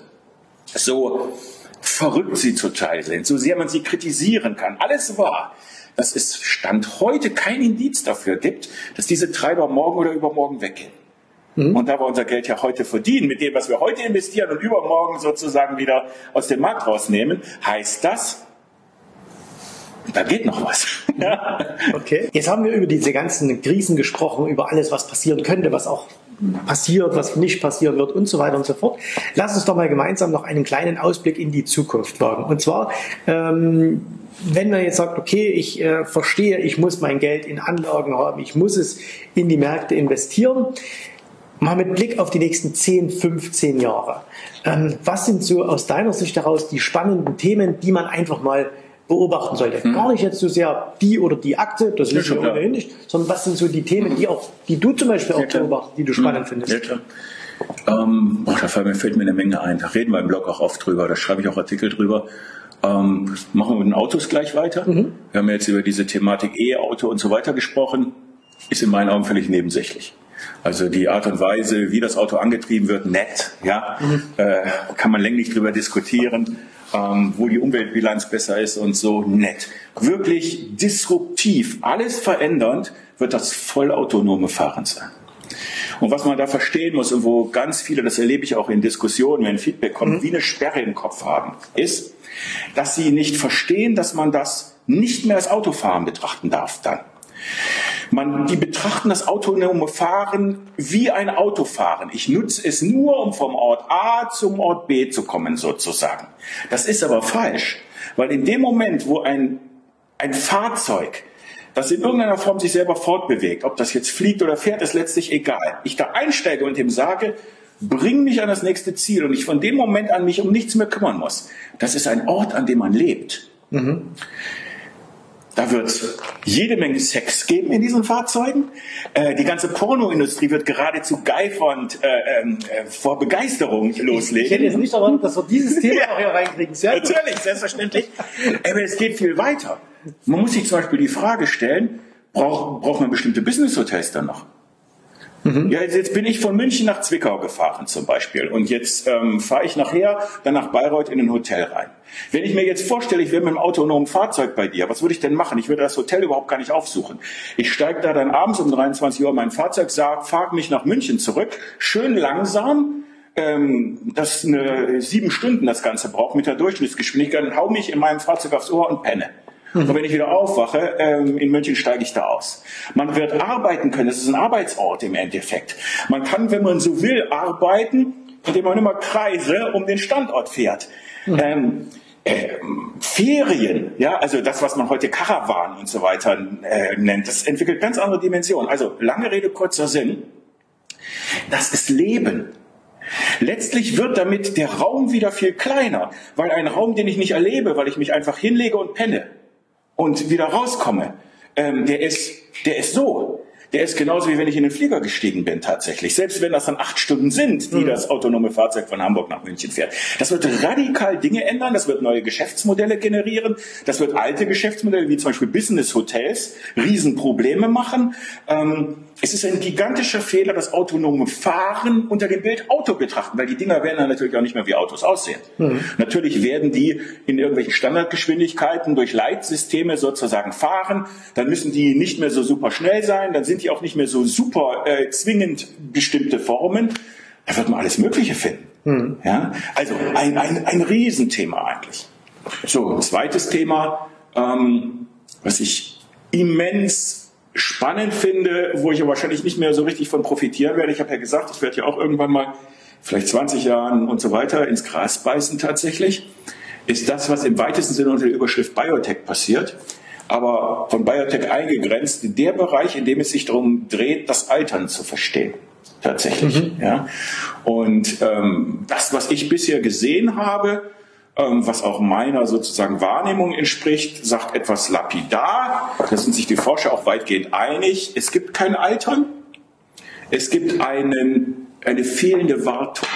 so verrückt sie zuteil sind, so sehr man sie kritisieren kann, alles wahr, dass es Stand heute kein Indiz dafür gibt, dass diese Treiber morgen oder übermorgen weggehen. Mhm. Und da wir unser Geld ja heute verdienen, mit dem, was wir heute investieren und übermorgen sozusagen wieder aus dem Markt rausnehmen, heißt das, da geht noch was. Okay. Jetzt haben wir über diese ganzen Krisen gesprochen, über alles, was passieren könnte, was auch passiert, was nicht passieren wird und so weiter und so fort. Lass uns doch mal gemeinsam noch einen kleinen Ausblick in die Zukunft wagen. Und zwar, ähm, wenn man jetzt sagt, okay, ich äh, verstehe, ich muss mein Geld in Anlagen haben, ich muss es in die Märkte investieren, Mal mit Blick auf die nächsten 10, 15 Jahre. Ähm, was sind so aus deiner Sicht heraus die spannenden Themen, die man einfach mal beobachten sollte? Hm. Gar nicht jetzt so sehr die oder die Akte, das ist ja ohnehin nicht, sondern was sind so die Themen, die auch, die du zum Beispiel auch beobachtest, die du spannend hm. findest? Ja. Ähm, boah, da fällt mir, fällt mir eine Menge ein. Da reden wir im Blog auch oft drüber, da schreibe ich auch Artikel drüber. Ähm, machen wir mit den Autos gleich weiter. Mhm. Wir haben jetzt über diese Thematik E-Auto und so weiter gesprochen. Ist in meinen Augen völlig nebensächlich. Also die Art und Weise, wie das Auto angetrieben wird, nett, ja, mhm. äh, kann man länglich drüber diskutieren, ähm, wo die Umweltbilanz besser ist und so, nett. Wirklich disruptiv, alles verändernd wird das vollautonome Fahren sein. Und was man da verstehen muss und wo ganz viele, das erlebe ich auch in Diskussionen, wenn Feedback kommt, mhm. wie eine Sperre im Kopf haben, ist, dass sie nicht verstehen, dass man das nicht mehr als Autofahren betrachten darf dann. Man, die betrachten das autonome Fahren wie ein Autofahren. Ich nutze es nur, um vom Ort A zum Ort B zu kommen, sozusagen. Das ist aber falsch, weil in dem Moment, wo ein, ein Fahrzeug, das in irgendeiner Form sich selber fortbewegt, ob das jetzt fliegt oder fährt, ist letztlich egal. Ich da einsteige und ihm sage, bring mich an das nächste Ziel und ich von dem Moment an mich um nichts mehr kümmern muss. Das ist ein Ort, an dem man lebt. Mhm. Da wird es jede Menge Sex geben in diesen Fahrzeugen. Äh, die ganze Pornoindustrie wird geradezu geifernd äh, ähm, äh, vor Begeisterung loslegen. Ich hätte jetzt nicht erwartet, dass wir dieses Thema ja, auch hier reinkriegen. Sehr natürlich, selbstverständlich. Aber es geht viel weiter. Man muss sich zum Beispiel die Frage stellen, braucht, braucht man bestimmte Business-Hotels dann noch? Mhm. Ja, jetzt bin ich von München nach Zwickau gefahren zum Beispiel und jetzt ähm, fahre ich nachher dann nach Bayreuth in ein Hotel rein. Wenn ich mir jetzt vorstelle, ich wäre mit einem autonomen Fahrzeug bei dir, was würde ich denn machen? Ich würde das Hotel überhaupt gar nicht aufsuchen. Ich steige da dann abends um 23 Uhr in mein Fahrzeug, fahre mich nach München zurück, schön langsam, ähm, das eine sieben Stunden das Ganze braucht mit der Durchschnittsgeschwindigkeit, hau mich in meinem Fahrzeug aufs Ohr und penne. Und wenn ich wieder aufwache, ähm, in München steige ich da aus. Man wird arbeiten können, das ist ein Arbeitsort im Endeffekt. Man kann, wenn man so will, arbeiten, indem man immer Kreise um den Standort fährt. Mhm. Ähm, äh, Ferien, ja, also das, was man heute Karawan und so weiter äh, nennt, das entwickelt ganz andere Dimensionen. Also lange Rede, kurzer Sinn, das ist Leben. Letztlich wird damit der Raum wieder viel kleiner, weil ein Raum, den ich nicht erlebe, weil ich mich einfach hinlege und penne, und wieder rauskomme, ähm, der ist, der ist so. der ist genauso wie wenn ich in den Flieger gestiegen bin tatsächlich. Selbst wenn das dann acht Stunden sind, die mhm. das autonome Fahrzeug von Hamburg nach München fährt. Das wird radikal Dinge ändern, das wird neue Geschäftsmodelle generieren, das wird alte Geschäftsmodelle wie zum Beispiel Business Hotels Riesenprobleme machen. Ähm, es ist ein gigantischer Fehler, das autonome Fahren unter dem Bild Auto betrachten, weil die Dinger werden dann natürlich auch nicht mehr wie Autos aussehen. Mhm. Natürlich werden die in irgendwelchen Standardgeschwindigkeiten durch Leitsysteme sozusagen fahren. Dann müssen die nicht mehr so super schnell sein. Dann sind die auch nicht mehr so super äh, zwingend bestimmte Formen. Da wird man alles Mögliche finden. Mhm. Ja? Also ein, ein, ein Riesenthema eigentlich. So, ein zweites Thema, ähm, was ich immens spannend finde, wo ich ja wahrscheinlich nicht mehr so richtig von profitieren werde. Ich habe ja gesagt, ich werde ja auch irgendwann mal, vielleicht 20 Jahren und so weiter, ins Gras beißen tatsächlich, ist das, was im weitesten Sinne unter der Überschrift Biotech passiert. Aber von Biotech eingegrenzt, der Bereich, in dem es sich darum dreht, das Altern zu verstehen tatsächlich. Mhm. Ja. Und ähm, das, was ich bisher gesehen habe, was auch meiner sozusagen Wahrnehmung entspricht, sagt etwas lapidar. Da sind sich die Forscher auch weitgehend einig. Es gibt kein Altern. Es gibt einen, eine fehlende Wartung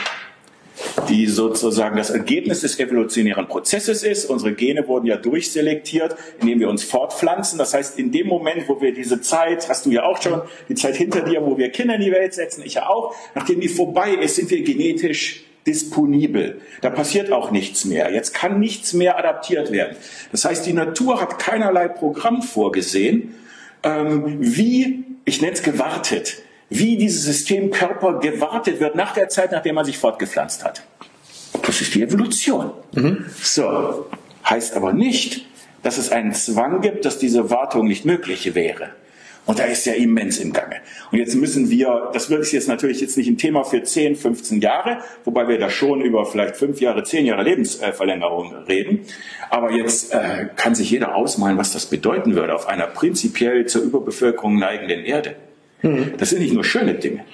die sozusagen das Ergebnis des evolutionären Prozesses ist. Unsere Gene wurden ja durchselektiert, indem wir uns fortpflanzen. Das heißt, in dem Moment, wo wir diese Zeit, hast du ja auch schon, die Zeit hinter dir, wo wir Kinder in die Welt setzen, ich ja auch, nachdem die vorbei ist, sind wir genetisch disponibel. Da passiert auch nichts mehr. Jetzt kann nichts mehr adaptiert werden. Das heißt, die Natur hat keinerlei Programm vorgesehen, ähm, wie, ich nenne es gewartet, wie dieses System Körper gewartet wird nach der Zeit, nachdem man sich fortgepflanzt hat. Das ist die Evolution. Mhm. So. Heißt aber nicht, dass es einen Zwang gibt, dass diese Wartung nicht möglich wäre. Und da ist ja immens im Gange. Und jetzt müssen wir, das wird jetzt natürlich jetzt nicht ein Thema für 10, 15 Jahre, wobei wir da schon über vielleicht 5 Jahre, 10 Jahre Lebensverlängerung reden. Aber jetzt äh, kann sich jeder ausmalen, was das bedeuten würde auf einer prinzipiell zur Überbevölkerung neigenden Erde. Mhm. Das sind nicht nur schöne Dinge.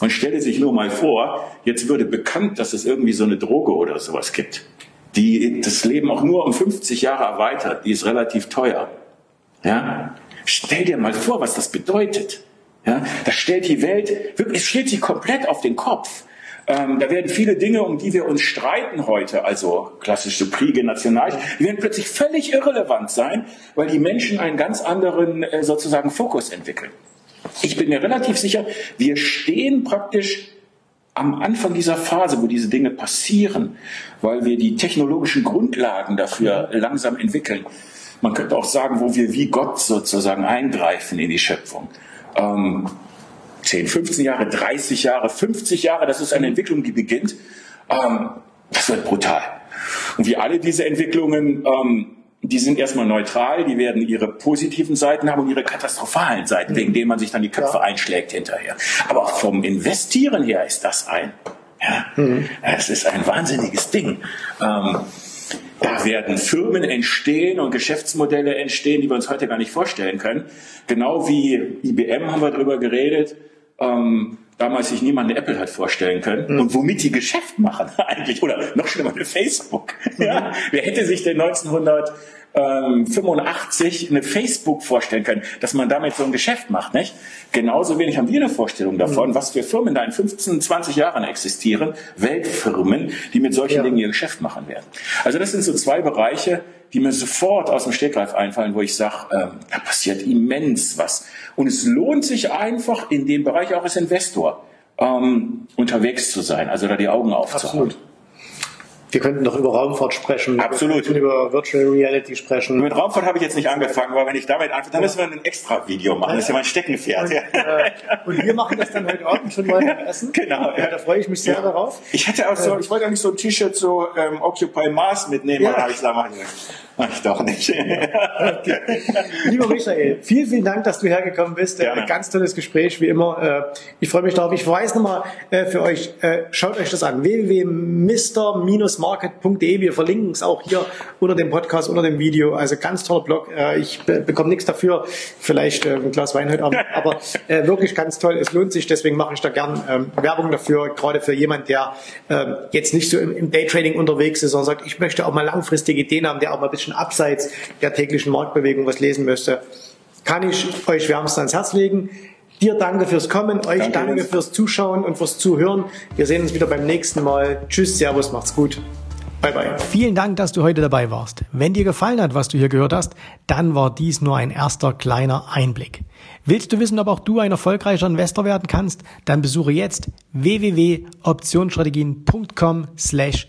Man stelle sich nur mal vor, jetzt würde bekannt, dass es irgendwie so eine Droge oder sowas gibt, die das Leben auch nur um 50 Jahre erweitert, die ist relativ teuer. Ja? Stell dir mal vor, was das bedeutet. Ja, das stellt die Welt, wirklich, es stellt sich komplett auf den Kopf. Ähm, da werden viele Dinge, um die wir uns streiten heute, also klassische Kriege, National, die werden plötzlich völlig irrelevant sein, weil die Menschen einen ganz anderen äh, sozusagen Fokus entwickeln. Ich bin mir relativ sicher, wir stehen praktisch am Anfang dieser Phase, wo diese Dinge passieren, weil wir die technologischen Grundlagen dafür langsam entwickeln. Man könnte auch sagen, wo wir wie Gott sozusagen eingreifen in die Schöpfung. Ähm, 10, 15 Jahre, 30 Jahre, 50 Jahre, das ist eine Entwicklung, die beginnt. Ähm, das wird brutal. Und wie alle diese Entwicklungen, ähm, die sind erstmal neutral, die werden ihre positiven Seiten haben und ihre katastrophalen Seiten, wegen denen man sich dann die Köpfe ja. einschlägt hinterher. Aber vom Investieren her ist das ein, ja, mhm. es ist ein wahnsinniges Ding. Ähm, da werden Firmen entstehen und Geschäftsmodelle entstehen, die wir uns heute gar nicht vorstellen können. Genau wie IBM haben wir darüber geredet. Ähm, damals sich niemand eine Apple hat vorstellen können mhm. und womit die Geschäft machen eigentlich oder noch schlimmer eine Facebook. Mhm. Ja, wer hätte sich denn 1900 85 eine Facebook vorstellen können, dass man damit so ein Geschäft macht, nicht? Genauso wenig haben wir eine Vorstellung davon, mhm. was für Firmen da in 15, 20 Jahren existieren, Weltfirmen, die mit solchen ja. Dingen ihr Geschäft machen werden. Also das sind so zwei Bereiche, die mir sofort aus dem Stegreif einfallen, wo ich sage, ähm, da passiert immens was. Und es lohnt sich einfach in dem Bereich auch als Investor ähm, unterwegs zu sein, also da die Augen aufzuhalten. Absolut. Wir könnten doch über Raumfahrt sprechen. Absolut. Wir über Virtual Reality sprechen. Mit Raumfahrt habe ich jetzt nicht angefangen, weil wenn ich damit anfange, dann müssen wir ein extra Video machen. Das ist ja mein Steckenpferd. Und, äh, und wir machen das dann heute Abend schon mal beim Essen. Genau. Ja. Da freue ich mich sehr ja. darauf. Ich hätte auch so, äh, ich wollte eigentlich so ein T-Shirt so ähm, Occupy Mars mitnehmen, ja. aber habe ich da machen Mach ich doch nicht. okay. Lieber Michael, vielen, vielen Dank, dass du hergekommen bist. Gerne. Ein ganz tolles Gespräch, wie immer. Äh, ich freue mich darauf. Ich verweise nochmal äh, für euch, äh, schaut euch das an. www.mr-market.de. Wir verlinken es auch hier unter dem Podcast, unter dem Video. Also ganz toller Blog. Ich bekomme nichts dafür. Vielleicht ein Glas Wein heute Abend. Aber wirklich ganz toll. Es lohnt sich. Deswegen mache ich da gern ähm, Werbung dafür. Gerade für jemand, der ähm, jetzt nicht so im Daytrading unterwegs ist, sondern sagt, ich möchte auch mal langfristige Ideen haben, der auch mal ein bisschen bisschen abseits der täglichen Marktbewegung was lesen möchte, kann ich euch wärmstens ans Herz legen. Dir danke fürs Kommen, euch danke, danke fürs Zuschauen und fürs Zuhören. Wir sehen uns wieder beim nächsten Mal. Tschüss, Servus, macht's gut. Bye bye. Vielen Dank, dass du heute dabei warst. Wenn dir gefallen hat, was du hier gehört hast, dann war dies nur ein erster kleiner Einblick. Willst du wissen, ob auch du ein erfolgreicher Investor werden kannst? Dann besuche jetzt www.optionsstrategien.com slash